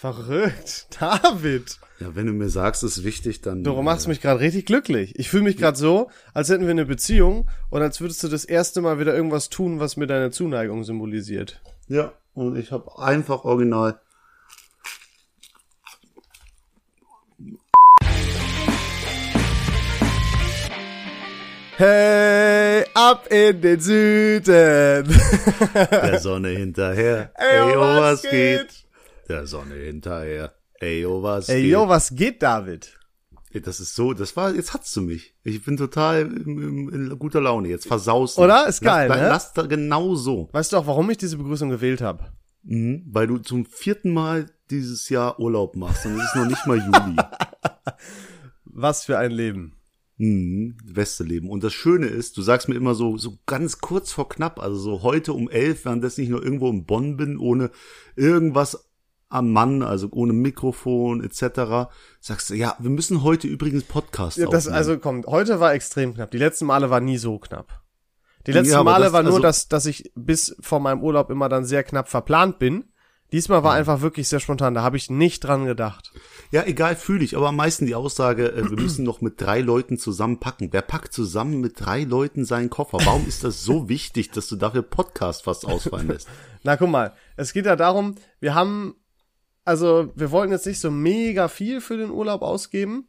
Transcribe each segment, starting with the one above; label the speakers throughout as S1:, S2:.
S1: Verrückt. David.
S2: Ja, wenn du mir sagst, es ist wichtig, dann.
S1: Du machst mich gerade richtig glücklich. Ich fühle mich gerade so, als hätten wir eine Beziehung und als würdest du das erste Mal wieder irgendwas tun, was mir deine Zuneigung symbolisiert.
S2: Ja, und ich habe einfach original.
S1: Hey, ab in den Süden.
S2: Der Sonne hinterher. Ey, oh, was geht? Der Sonne hinterher. Ey, oh, was
S1: Ey,
S2: geht?
S1: yo, was geht, David?
S2: Ey, Das ist so, das war, jetzt hast du mich. Ich bin total in, in guter Laune. Jetzt versaust du.
S1: Oder? Ist geil,
S2: lass,
S1: ne?
S2: Lass da genau so.
S1: Weißt du auch, warum ich diese Begrüßung gewählt habe?
S2: Mhm, weil du zum vierten Mal dieses Jahr Urlaub machst und es ist noch nicht mal Juli.
S1: Was für ein Leben.
S2: Mhm, beste Leben. Und das Schöne ist, du sagst mir immer so, so ganz kurz vor knapp, also so heute um elf, während ich nur irgendwo in Bonn bin, ohne irgendwas am Mann, also ohne Mikrofon etc., sagst du, ja, wir müssen heute übrigens Podcast
S1: Ja, das,
S2: aufnehmen.
S1: also kommt, heute war extrem knapp. Die letzten Male war nie so knapp. Die letzten
S2: Ja,
S1: Male
S2: das-
S1: war nur,
S2: also-
S1: dass, dass ich bis vor meinem Urlaub immer dann sehr knapp verplant bin. Diesmal war einfach wirklich sehr spontan. Da habe ich nicht dran gedacht.
S2: Ja, egal, fühle ich, aber am meisten die Aussage, äh, wir müssen noch mit drei Leuten zusammenpacken. Wer packt zusammen mit drei Leuten seinen Koffer? Warum ist das so wichtig, dass du dafür Podcast fast ausfallen lässt?
S1: Na, guck mal. Es geht ja darum, wir haben, also, wir wollten jetzt nicht so mega viel für den Urlaub ausgeben.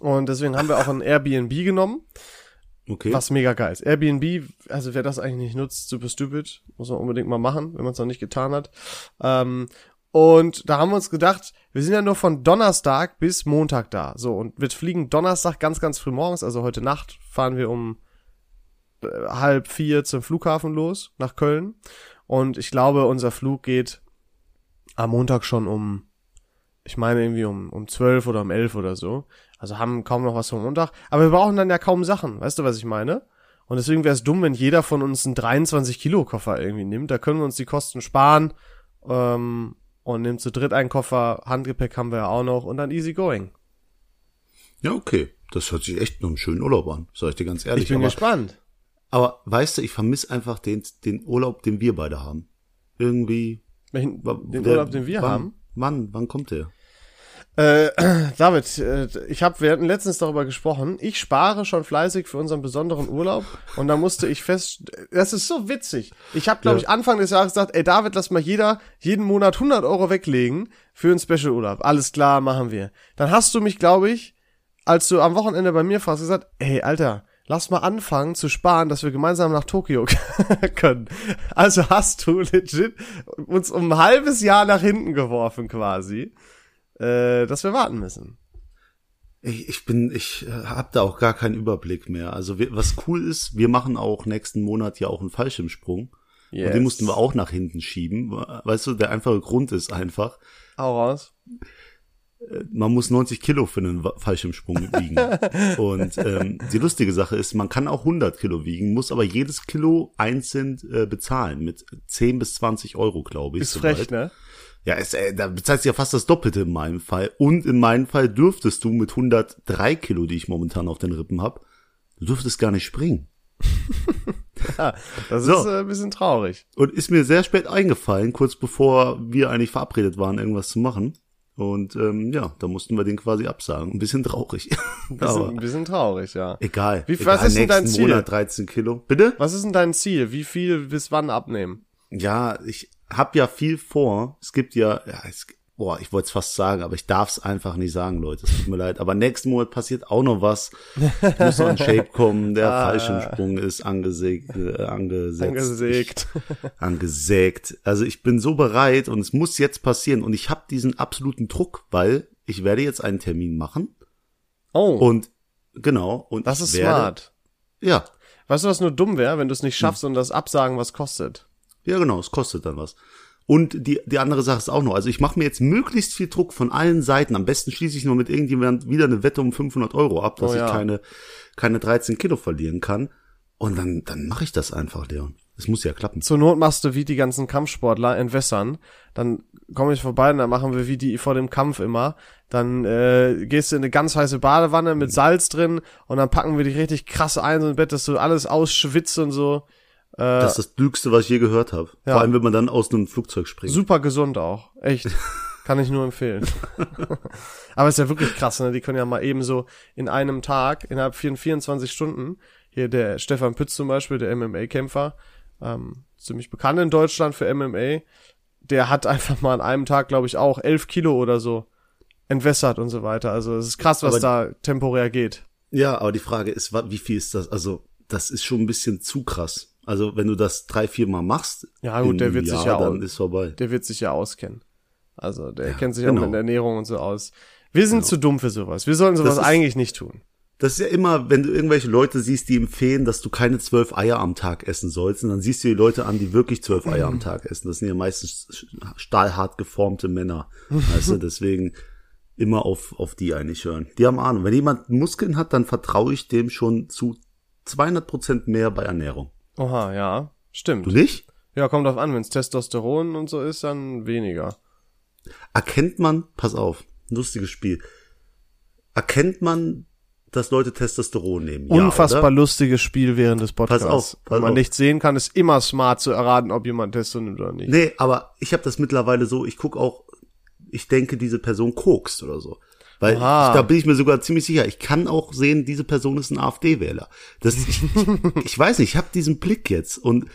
S1: Und deswegen haben wir auch ein Airbnb genommen.
S2: Okay.
S1: Was mega geil ist. Airbnb, also wer das eigentlich nicht nutzt, super stupid. Muss man unbedingt mal machen, wenn man es noch nicht getan hat. Ähm, und da haben wir uns gedacht, wir sind ja nur von Donnerstag bis Montag da. So, und wir fliegen Donnerstag ganz, ganz früh morgens, also heute Nacht fahren wir um äh, halb vier zum Flughafen los, nach Köln. Und ich glaube, unser Flug geht am Montag schon um, ich meine irgendwie um, um zwölf oder um elf oder so. Also haben kaum noch was vom Montag. Aber wir brauchen dann ja kaum Sachen. Weißt du, was ich meine? Und deswegen wäre es dumm, wenn jeder von uns einen 23 Kilo Koffer irgendwie nimmt. Da können wir uns die Kosten sparen. Ähm, und nimmt zu dritt einen Koffer. Handgepäck haben wir ja auch noch. Und dann easy going.
S2: Ja, okay. Das hört sich echt nach einem schönen Urlaub an, sag ich dir ganz ehrlich.
S1: Ich bin
S2: aber,
S1: gespannt.
S2: aber weißt du, ich vermisse einfach den, den Urlaub, den wir beide haben. Irgendwie.
S1: Welchen, den
S2: der-
S1: Urlaub, den wir
S2: wann,
S1: haben.
S2: Wann, wann kommt der?
S1: Äh, David, äh, ich habe, wir hatten letztens darüber gesprochen. Ich spare schon fleißig für unseren besonderen Urlaub und da musste ich fest, das ist so witzig. Ich habe, glaube
S2: Ja.
S1: ich, Anfang des Jahres gesagt, ey David, lass mal jeder jeden Monat 100 Euro weglegen für einen Special Urlaub. Alles klar, machen wir. Dann hast du mich, glaube ich, als du am Wochenende bei mir warst, gesagt, ey Alter, lass mal anfangen zu sparen, dass wir gemeinsam nach Tokio können. Also hast du legit uns um ein halbes Jahr nach hinten geworfen quasi äh, dass wir warten müssen.
S2: Ich, ich bin, ich äh, hab da auch gar keinen Überblick mehr. Also wir, was cool ist, wir machen auch nächsten Monat ja auch einen Fallschirmsprung. Und
S1: Yes.
S2: den mussten wir auch nach hinten schieben. Weißt du, der einfache Grund ist einfach,
S1: Hau raus.
S2: Man muss 90 Kilo für einen Fallschirmsprung wiegen. Und ähm, die lustige Sache ist, man kann auch 100 Kilo wiegen, muss aber jedes Kilo einzeln äh, bezahlen mit 10 bis 20 Euro, glaube ich.
S1: Ist
S2: soweit.
S1: frech, ne?
S2: Ja, es, äh, da bezahlst du ja fast das Doppelte in meinem Fall. Und in meinem Fall dürftest du mit 103 Kilo, die ich momentan auf den Rippen hab, du dürftest gar nicht springen.
S1: Ja, das
S2: So.
S1: ist äh, ein bisschen traurig.
S2: Und ist mir sehr spät eingefallen, kurz bevor wir eigentlich verabredet waren, irgendwas zu machen. Und ähm, ja, da mussten wir den quasi absagen. Ein bisschen traurig.
S1: Ein bisschen, ein bisschen traurig, ja.
S2: egal.
S1: Wie-
S2: egal,
S1: was ist denn dein Ziel?
S2: Monat 13 Kilo. Bitte?
S1: Was ist denn dein Ziel? Wie viel bis wann abnehmen?
S2: Ja, ich hab ja viel vor. Es gibt ja, ja es, boah, ich wollte es fast sagen, aber ich darf es einfach nicht sagen, Leute. Es tut mir leid. Aber nächsten Monat passiert auch noch was. Ich muss noch in Shape kommen. Der
S1: Ah.
S2: Fallschirmsprung ist angesägt, äh, angesetzt.
S1: Angesägt.
S2: Ich, angesägt. Also ich bin so bereit und es muss jetzt passieren. Und ich habe diesen absoluten Druck, weil ich werde jetzt einen Termin machen.
S1: Oh,
S2: Und genau. Und
S1: das ist
S2: werde,
S1: smart.
S2: Ja,
S1: Weißt du, was nur dumm wäre, wenn du es nicht schaffst und das Absagen was kostet?
S2: Ja, genau, es kostet dann was. Und die, die andere Sache ist auch noch, also ich mache mir jetzt möglichst viel Druck von allen Seiten. Am besten schließe ich nur mit irgendjemand wieder eine Wette um 500 Euro ab, dass
S1: Oh ja.
S2: ich keine, keine 13 Kilo verlieren kann. Und dann, dann mache ich das einfach, Leon. Es muss ja klappen.
S1: Zur Not machst du wie die ganzen Kampfsportler entwässern. Dann komme ich vorbei und dann machen wir wie die vor dem Kampf immer. Dann äh, gehst du in eine ganz heiße Badewanne mit Salz drin und dann packen wir dich richtig krass ein so im Bett, dass du alles ausschwitzt und so. Äh,
S2: Das ist das Klügste, was ich je gehört habe.
S1: Ja.
S2: Vor allem, wenn man dann aus einem Flugzeug springt.
S1: super gesund auch. Echt. Kann ich nur empfehlen. Aber ist ja wirklich krass, ne? Die können ja mal eben so in einem Tag, innerhalb von 24 Stunden, hier der Stefan Pütz zum Beispiel, der MMA-Kämpfer, ähm, ziemlich bekannt in Deutschland für MMA, der hat einfach mal an einem Tag, glaube ich, auch elf Kilo oder so entwässert und so weiter. Also es ist krass, was
S2: Aber-
S1: da temporär geht.
S2: Ja, aber die Frage ist, wie viel ist das? Also, das ist schon ein bisschen zu krass. Also, wenn du das drei, vier Mal machst,
S1: Ja, gut, der wird sich
S2: Jahr,
S1: ja auch-
S2: dann ist vorbei.
S1: Der wird sich ja auskennen. Also der kennt sich
S2: genau.
S1: auch mit Ernährung und so aus. Wir sind zu dumm für sowas. Wir sollten sowas
S2: ist-
S1: eigentlich nicht tun.
S2: Das ist ja immer, wenn du irgendwelche Leute siehst, die empfehlen, dass du keine zwölf Eier am Tag essen sollst, und dann siehst du die Leute an, die wirklich zwölf Eier am Tag essen. Das sind ja meistens stahlhart geformte Männer. Du, deswegen immer auf, auf die eigentlich hören. Die haben Ahnung. Wenn jemand Muskeln hat, dann vertraue ich dem schon zu 200 Prozent mehr bei Ernährung.
S1: Oha, ja. Stimmt.
S2: Du nicht?
S1: Ja, kommt drauf an, wenn es Testosteron und so ist, dann weniger.
S2: Erkennt man, pass auf, lustiges Spiel. Erkennt man, dass Leute Testosteron nehmen? Ja,
S1: Unfassbar
S2: oder?
S1: lustiges Spiel während des Podcasts.
S2: auf, pass
S1: Wenn man
S2: auf.
S1: nicht sehen kann, ist immer smart zu erraten, ob jemand Testo nimmt oder nicht.
S2: Nee, aber ich habe das mittlerweile so, ich guck auch, ich denke, diese Person kokst oder so. Weil ich, da bin ich mir sogar ziemlich sicher. Ich kann auch sehen, diese Person ist ein AfD-Wähler. Das, ich, ich, weiß nicht, ich habe diesen Blick jetzt und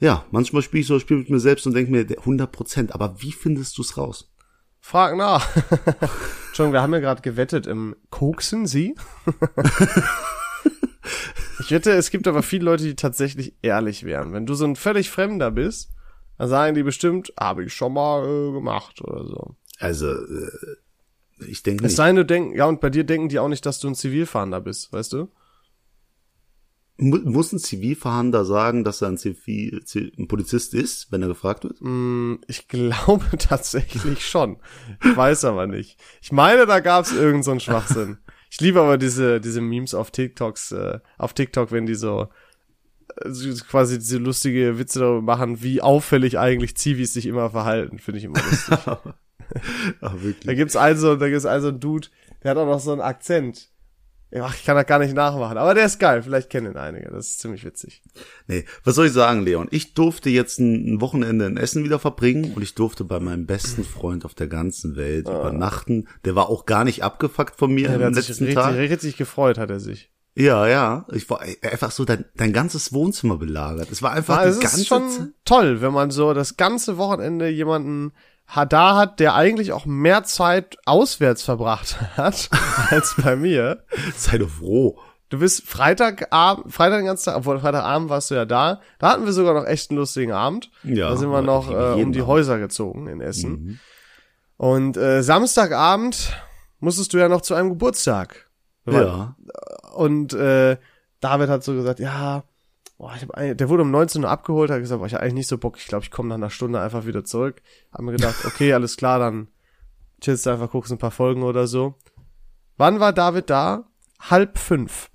S2: ja, manchmal spiele ich so ein Spiel mit mir selbst und denke mir, der 100 Prozent. Aber wie findest du's raus?
S1: Frag nach. Entschuldigung, wir haben ja gerade gewettet im Koksen Sie? ich wette, es gibt aber viele Leute, die tatsächlich ehrlich wären. Wenn du so ein völlig Fremder bist, dann sagen die bestimmt, habe ich schon mal äh, gemacht oder so.
S2: Also, äh, ich denke
S1: Es
S2: nicht.
S1: sei denn, du denkst, ja, und bei dir denken die auch nicht, dass du ein Zivilfahrender bist, weißt du?
S2: Mu muss ein Zivilverhandler sagen, dass er ein, Zivil, ein Polizist ist, wenn er gefragt wird?
S1: Hm, Ich glaube tatsächlich schon. Ich weiß aber nicht. Ich meine, da gab es irgendeinen so einen Schwachsinn. Ich liebe aber diese, diese Memes auf TikToks, äh, auf TikTok, wenn die so, äh, so quasi diese lustige Witze darüber machen, wie auffällig eigentlich Zivis sich immer verhalten. Finde ich immer lustig.
S2: Ah, wirklich.
S1: da gibt's also, da gibt's also einen Dude, der hat auch noch so einen Akzent. Ja, ich kann das gar nicht nachmachen, aber der ist geil. Vielleicht kennen ihn einige. Das ist ziemlich witzig.
S2: Nee, was soll ich sagen, Leon? Ich durfte jetzt ein, Wochenende in Essen wieder verbringen und ich durfte bei meinem besten Freund auf der ganzen Welt übernachten. Der war auch gar nicht abgefuckt von mir
S1: Ah. Ja, der
S2: am
S1: hat sich
S2: letzten
S1: richtig,
S2: Tag.
S1: richtig gefreut, hat er sich.
S2: Ja, ja. Ich war einfach so dein, dein ganzes Wohnzimmer belagert. Es war einfach
S1: Ja, es
S2: die ganze
S1: ist schon
S2: Zeit.
S1: toll, wenn man so das ganze Wochenende jemanden ha- da hat, der eigentlich auch mehr Zeit auswärts verbracht hat als bei mir.
S2: Sei doch froh.
S1: Du bist Freitagabend, Freitag den ganzen Tag, obwohl Freitagabend warst du ja da. Da hatten wir sogar noch echt einen lustigen Abend.
S2: Ja,
S1: da sind wir
S2: aber
S1: noch äh, um die. Häuser gezogen in Essen.
S2: Mhm.
S1: Und äh, Samstagabend musstest du ja noch zu einem Geburtstag.
S2: Ja.
S1: und äh, David hat so gesagt, ja, boah, ich hab der wurde um 19 Uhr abgeholt, hat gesagt, boah, ich hab eigentlich nicht so Bock, ich glaube, ich komme nach einer Stunde einfach wieder zurück. Haben mir gedacht, okay, alles klar, dann chillst du einfach, guckst ein paar Folgen oder so. Wann war David da? Halb fünf.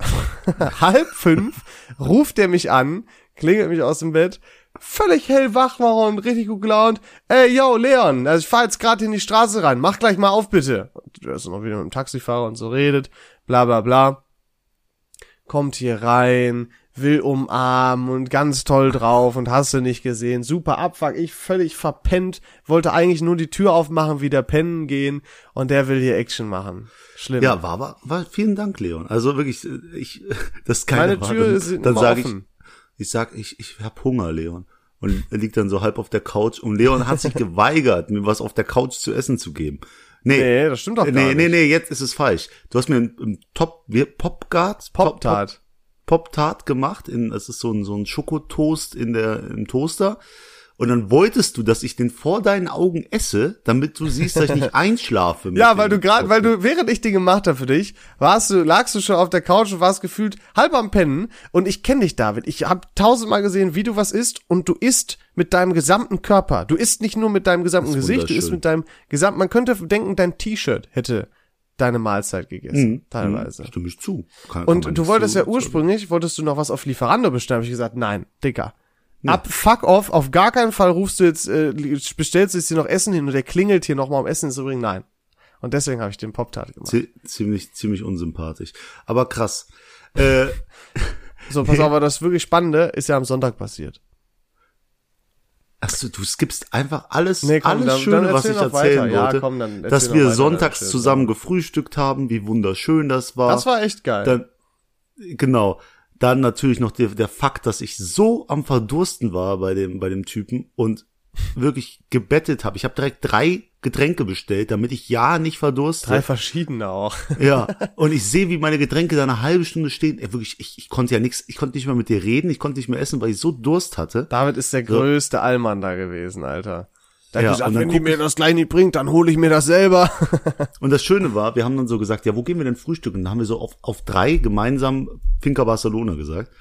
S1: Halb fünf ruft er mich an, klingelt mich aus dem Bett, völlig hellwach war und richtig gut gelaunt. Ey, yo, Leon, also ich fahr jetzt gerade in die Straße rein, mach gleich mal auf, bitte. Und der ist noch wieder mit dem Taxifahrer und so redet, bla bla bla. Kommt hier rein, will umarmen und ganz toll drauf und hast du nicht gesehen. Super Abfuck, ich völlig verpennt, wollte eigentlich nur die Tür aufmachen, wieder pennen gehen und der will hier Action machen. Schlimm.
S2: Ja, war, war, war, vielen Dank, Leon. Also wirklich, ich, das ist keine
S1: Meine. Tür ist
S2: Dann sage ich, ich sag, ich, ich hab Hunger, Leon. Und er liegt dann so halb auf der Couch und Leon hat sich geweigert, mir was auf der Couch zu essen zu geben. Nee,
S1: Nee, das stimmt doch gar
S2: nee, nee,
S1: nicht.
S2: nee, jetzt ist es falsch. Du hast mir ein, ein Top, wie, Popgart?
S1: Pop-Tart.
S2: Pop, Pop-Tart gemacht. In, das ist so ein, so ein Schokotoast in der, im Toaster. Und dann wolltest du, dass ich den vor deinen Augen esse, damit du siehst, dass ich nicht einschlafe.
S1: Ja, weil du gerade, weil du, während ich den gemacht habe für dich, warst du, lagst du schon auf der Couch und warst gefühlt halb am Pennen und ich kenne dich, David. Ich habe tausendmal gesehen, wie du was isst und du isst mit deinem gesamten Körper. Du isst nicht nur mit deinem gesamten Gesicht, du isst mit deinem gesamten, man könnte denken, dein T-Shirt hätte deine Mahlzeit gegessen, teilweise.
S2: Mhm. Stimme ich zu. Kann, kann
S1: Und du
S2: nicht
S1: wolltest
S2: so-
S1: ja ursprünglich, wolltest du noch was auf Lieferando bestellen, hab ich gesagt, nein, Dicker. Ab, fuck off, auf gar keinen Fall rufst du jetzt, äh, bestellst du jetzt hier noch Essen hin und der klingelt hier nochmal um Essen zu bringen, nein. Und deswegen habe ich den Pop-Tart gemacht.
S2: Zie- ziemlich, ziemlich unsympathisch. Aber krass. Äh,
S1: So, pass auf, aber das wirklich Spannende ist ja am Sonntag passiert.
S2: Achso, du skippst einfach alles,
S1: Nee, komm,
S2: alles
S1: dann-
S2: Schöne,
S1: dann
S2: was
S1: erzähl
S2: ich
S1: noch weiter.
S2: erzählen
S1: Ja,
S2: wollte.
S1: komm, dann erzähl
S2: dass wir
S1: weiter,
S2: sonntags
S1: dann
S2: zusammen gefrühstückt haben, wie wunderschön das war.
S1: Das war echt geil.
S2: Dann, genau. Dann natürlich noch der, der Fakt, dass ich so am Verdursten war bei dem, bei dem Typen und wirklich gebettet habe. Ich habe direkt drei Getränke bestellt, damit ich ja nicht verdurste.
S1: Drei verschiedene auch.
S2: Ja, und ich sehe, wie meine Getränke da eine halbe Stunde stehen. Ey, wirklich, ich, ich konnte ja nichts, ich konnte nicht mehr mit dir reden, ich konnte nicht mehr essen, weil ich so Durst hatte.
S1: David ist der größte Allmann da gewesen, Alter. Der
S2: Ja,
S1: gesagt,
S2: und dann
S1: wenn die mir das gleich nicht bringt, dann hole ich mir das selber.
S2: Und das Schöne war, wir haben dann so gesagt, ja, wo gehen wir denn frühstücken? Dann haben wir so auf, auf drei gemeinsam Finca Barcelona gesagt.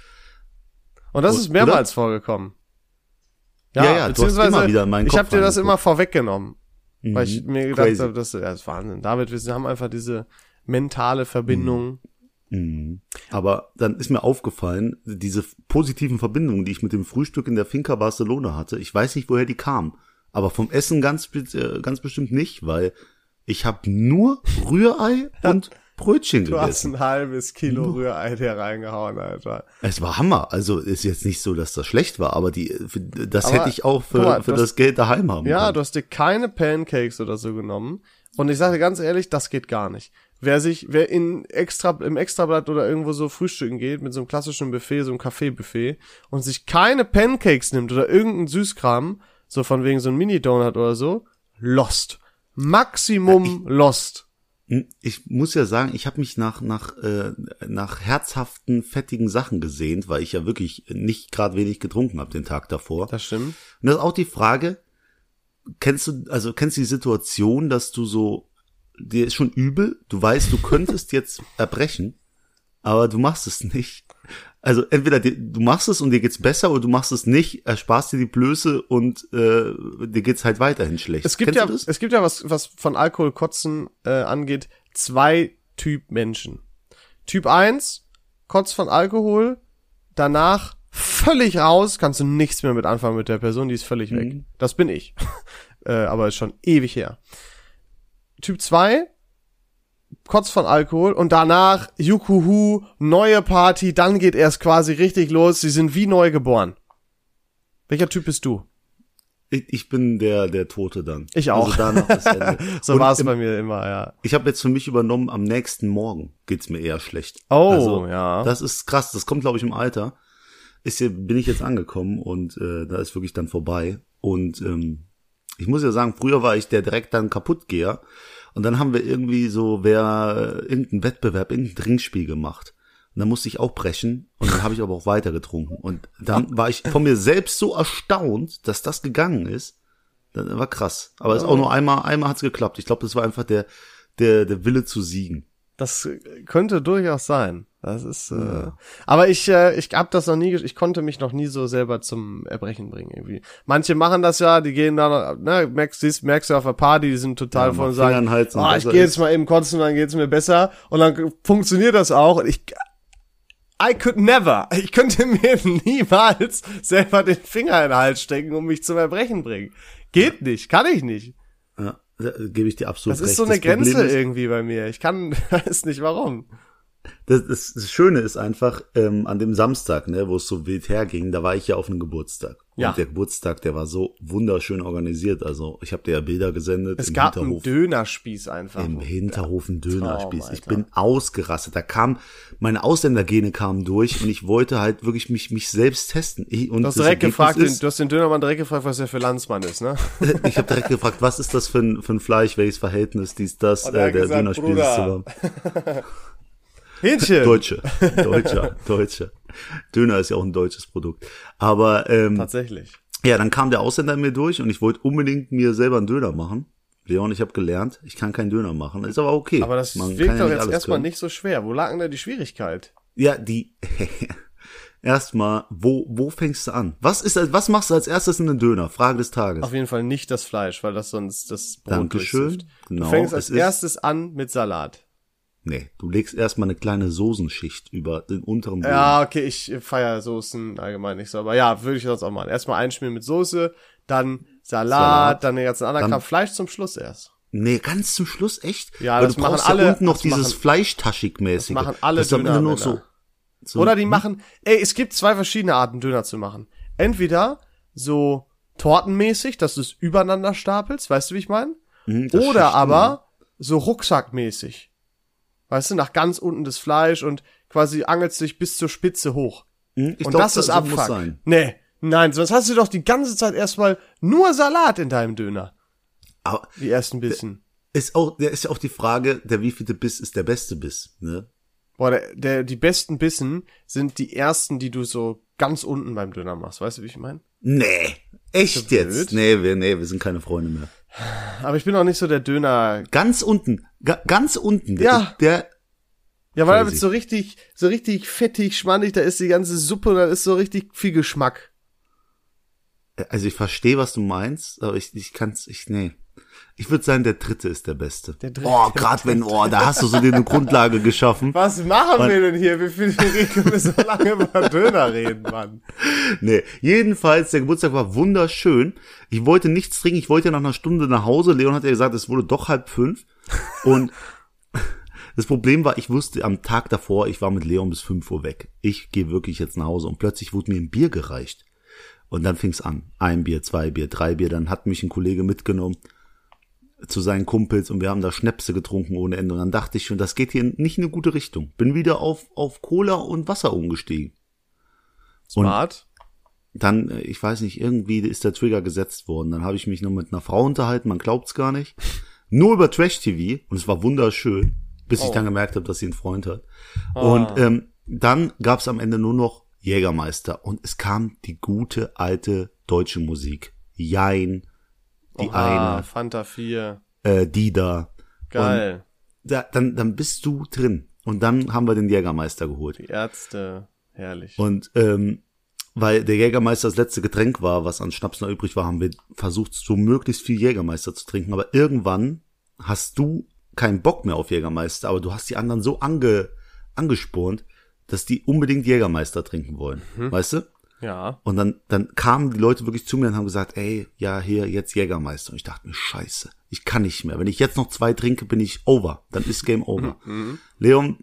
S1: Und das
S2: Oder?
S1: ist mehrmals vorgekommen.
S2: Ja, ja, hast
S1: beziehungsweise
S2: immer wieder in meinen
S1: ich
S2: Kopf
S1: habe dir das immer vorweggenommen, weil ich
S2: Mhm.
S1: mir gedacht
S2: Crazy.
S1: habe, das, ja, das ist Wahnsinn. David, wir haben einfach diese mentale Verbindung.
S2: Mhm. Aber dann ist mir aufgefallen, diese positiven Verbindungen, die ich mit dem Frühstück in der Finca Barcelona hatte, ich weiß nicht, woher die kamen. Aber vom Essen ganz, äh, ganz bestimmt nicht, weil ich habe nur Rührei und Brötchen
S1: Du hast
S2: gegessen.
S1: ein halbes Kilo Rührei hier reingehauen, Alter.
S2: Es war Hammer. Also ist jetzt nicht so, dass das schlecht war, aber die, das
S1: Aber,
S2: hätte ich auch für,
S1: mal,
S2: für
S1: du
S2: das
S1: hast-
S2: Geld daheim haben
S1: Ja,
S2: können.
S1: du hast dir keine Pancakes oder so genommen. Und ich sage dir ganz ehrlich, das geht gar nicht. Wer sich, wer in extra, im Extrablatt oder irgendwo so frühstücken geht, mit so einem klassischen Buffet, so einem Kaffeebuffet, und sich keine Pancakes nimmt oder irgendein Süßkram, so von wegen so ein Mini-Donut oder so, lost. Maximum lost.
S2: Hm, Ich muss ja sagen, ich habe mich nach nach äh, nach herzhaften fettigen Sachen gesehnt, weil ich ja wirklich nicht gerade wenig getrunken habe den Tag davor.
S1: Das stimmt.
S2: Und das ist auch die Frage, kennst du also kennst du die Situation, dass du so dir ist schon übel, du weißt, du könntest jetzt erbrechen, aber du machst es nicht. Also entweder du machst es und dir geht's besser oder du machst es nicht, ersparst dir die Blöße und äh, dir geht's halt weiterhin schlecht.
S1: Es gibt
S2: Kennst
S1: ja, es gibt ja was, was von Alkoholkotzen äh, angeht, zwei Typ Menschen. Typ 1, kotzt von Alkohol, danach völlig raus, kannst du nichts mehr mit anfangen mit der Person, die ist völlig weg.
S2: Mhm.
S1: Das bin ich. äh, aber ist schon ewig her. Typ 2, kotzt von Alkohol und danach, jukuhu, neue Party, dann geht erst quasi richtig los, sie sind wie neu geboren. Welcher Typ bist du?
S2: Ich, ich bin der der Tote dann.
S1: Ich auch.
S2: Also das Ende.
S1: So war es bei mir immer, ja.
S2: Ich habe jetzt für mich übernommen, am nächsten Morgen geht's mir eher schlecht.
S1: Oh,
S2: also,
S1: ja.
S2: Das ist krass, das kommt, glaube ich, im Alter. Ist hier, bin ich jetzt angekommen und äh, da ist wirklich dann vorbei. Und ähm, ich muss ja sagen, früher war ich der direkt dann kaputtgeher. Und dann haben wir irgendwie so, wer äh, irgendeinen Wettbewerb, irgendein Trinkspiel gemacht. Und dann musste ich auch brechen und dann habe ich aber auch weiter getrunken. Und dann war ich von mir selbst so erstaunt, dass das gegangen ist. Das war krass. Aber es ist auch nur einmal, einmal hat's geklappt. Ich glaube, das war einfach der, der, der Wille zu siegen.
S1: Das könnte durchaus sein. Das ist. Äh, aber ich, äh, ich hab das noch nie. Ich konnte mich noch nie so selber zum Erbrechen bringen irgendwie. Manche machen das ja. Die gehen da, ne, merkst, siehst, merkst du auf der Party, die sind total
S2: Ja,
S1: von und sagen, oh, ich gehe jetzt
S2: ist."
S1: mal eben kotzen, dann geht's mir besser. Und dann funktioniert das auch. Und ich, I could never. Ich könnte mir niemals selber den Finger in den Hals stecken und mich zum Erbrechen bringen. Geht nicht, kann ich nicht.
S2: Ja, da gebe ich dir absolut
S1: Das
S2: recht.
S1: ist so eine
S2: Problem
S1: Grenze
S2: ist,
S1: irgendwie bei mir. Ich kann, weiß nicht warum.
S2: Das, das, das Schöne ist einfach, ähm, an dem Samstag, ne, wo es so wild herging, da war ich ja auf einem Geburtstag.
S1: Ja.
S2: Und der Geburtstag, der war so wunderschön organisiert. Also ich habe dir ja Bilder gesendet
S1: Es
S2: im
S1: gab einen
S2: Hinterhof.
S1: Dönerspieß einfach.
S2: Im Hinterhof ein Dönerspieß.
S1: Traum,
S2: ich
S1: Alter.
S2: bin ausgerastet. Da kam, meine Ausländergene kamen durch und ich wollte halt wirklich mich, mich selbst testen. Ich, und
S1: Du hast direkt
S2: Ergebnis
S1: gefragt, den,
S2: ist,
S1: du hast den Dönermann direkt gefragt, was der für Landsmann ist, ne?
S2: ich habe direkt gefragt, was ist das für ein, für ein Fleisch, welches Verhältnis, dies, das, äh, der
S1: gesagt,
S2: Dönerspieß
S1: Bruder.
S2: ist zu warm.
S1: Hähnchen.
S2: Deutsche, Deutscher, Deutscher. Döner ist ja auch ein deutsches Produkt. Aber ähm,
S1: Tatsächlich.
S2: ja, dann kam der Ausländer in mir durch und ich wollte unbedingt mir selber einen Döner machen. Leon, ich habe gelernt, ich kann keinen Döner machen. Ist aber okay.
S1: Aber das
S2: Man
S1: wirkt
S2: ja
S1: doch
S2: nicht
S1: jetzt erstmal
S2: können.
S1: nicht so schwer. Wo lag denn da die Schwierigkeit?
S2: Ja, die. erstmal, wo wo fängst du an? Was ist was machst du als erstes in einem Döner? Frage des Tages.
S1: Auf jeden Fall nicht das Fleisch, weil das sonst das Brot
S2: Dankeschön. Genau,
S1: du fängst als erstes an mit Salat.
S2: Nee, du legst erstmal eine kleine Soßenschicht über den unteren Boden.
S1: Ja, okay, ich feier Soßen allgemein nicht so. Aber ja, würde ich sonst auch machen. Erstmal einschmieren mit Soße, dann Salat,
S2: Salat,
S1: dann den ganzen anderen Kram. Fleisch zum Schluss erst.
S2: Nee, ganz zum Schluss echt?
S1: Ja,
S2: Weil
S1: das
S2: du
S1: machen alle-
S2: ja unten noch
S1: das
S2: dieses Fleischtaschig-mäßige.
S1: das machen alle
S2: Das Ende nur so, so
S1: Oder die machen, ey, es gibt zwei verschiedene Arten, Döner zu machen. Entweder so tortenmäßig, dass du es übereinander stapelst, weißt du, wie ich meine?
S2: Das
S1: Oder
S2: stimmt.
S1: aber so rucksackmäßig. Weißt du, nach ganz unten das Fleisch und quasi angelst dich bis zur Spitze hoch.
S2: Ich
S1: und
S2: glaub,
S1: das ist
S2: so
S1: Abfuck. Nee, nein, sonst hast du doch die ganze Zeit erstmal nur Salat in deinem Döner.
S2: Aber
S1: Die ersten Bissen.
S2: ist auch, der ist ja auch die Frage, der wievielte Biss ist der beste Biss, ne?
S1: Boah, der, der, die besten Bissen sind die ersten, die du so ganz unten beim Döner machst. Weißt du, wie ich meine?
S2: Nee, echt jetzt? Nee, wir, nee, wir sind keine Freunde mehr.
S1: Aber ich bin auch nicht so der Döner.
S2: Ganz unten, ga, ganz unten, der,
S1: Ja.
S2: der,
S1: Ja, weil da wird so richtig, so richtig fettig, schmannig, da ist die ganze Suppe und da ist so richtig viel Geschmack.
S2: also ich verstehe, was du meinst, aber ich, ich kann's, ich, nee. Ich würde sagen, der dritte ist der beste.
S1: Der dritte.
S2: Oh, gerade wenn, oh, da hast du so eine Grundlage geschaffen.
S1: Was machen
S2: Und-
S1: wir denn hier? Wie viel reden wir so lange über Döner reden, Mann?
S2: Nee, jedenfalls, der Geburtstag war wunderschön. Ich wollte nichts trinken, ich wollte ja nach einer Stunde nach Hause. Leon hat ja gesagt, es wurde doch halb fünf. Und das Problem war, ich wusste am Tag davor, ich war mit Leon bis fünf Uhr weg. Ich gehe wirklich jetzt nach Hause und plötzlich wurde mir ein Bier gereicht. Und dann fing's an. Ein Bier, zwei Bier, drei Bier. Dann hat mich ein Kollege mitgenommen zu seinen Kumpels und wir haben da Schnäpse getrunken ohne Ende. Und dann dachte ich schon, das geht hier nicht in eine gute Richtung. Bin wieder auf, auf Cola und Wasser umgestiegen.
S1: Smart.
S2: dann, äh, ich weiß nicht, irgendwie ist der Trigger gesetzt worden. Dann habe ich mich nur mit einer Frau unterhalten, man glaubt's gar nicht. Nur über Trash TV und es war wunderschön, bis ich
S1: Oh.
S2: dann gemerkt habe, dass sie einen Freund hat. Und ähm, dann gab's am Ende nur noch Jägermeister und es kam die gute alte deutsche Musik. Jein, die
S1: Oha, Fanta 4.
S2: eine, äh, die da.
S1: Geil.
S2: da. Dann, dann bist du drin. Und dann haben wir den Jägermeister geholt.
S1: Die Ärzte. Herrlich.
S2: Und ähm, weil der Jägermeister das letzte Getränk war, was an Schnaps noch übrig war, haben wir versucht, so möglichst viel Jägermeister zu trinken. Aber irgendwann hast du keinen Bock mehr auf Jägermeister, aber du hast die anderen so ange, angespornt, dass die unbedingt Jägermeister trinken wollen. Weißt du?
S1: Ja.
S2: Und dann, dann kamen die Leute wirklich zu mir und haben gesagt, ey, ja, hier, jetzt Jägermeister. Und ich dachte mir, scheiße, ich kann nicht mehr. Wenn ich jetzt noch zwei trinke, bin ich over. Dann ist Game over. Leon,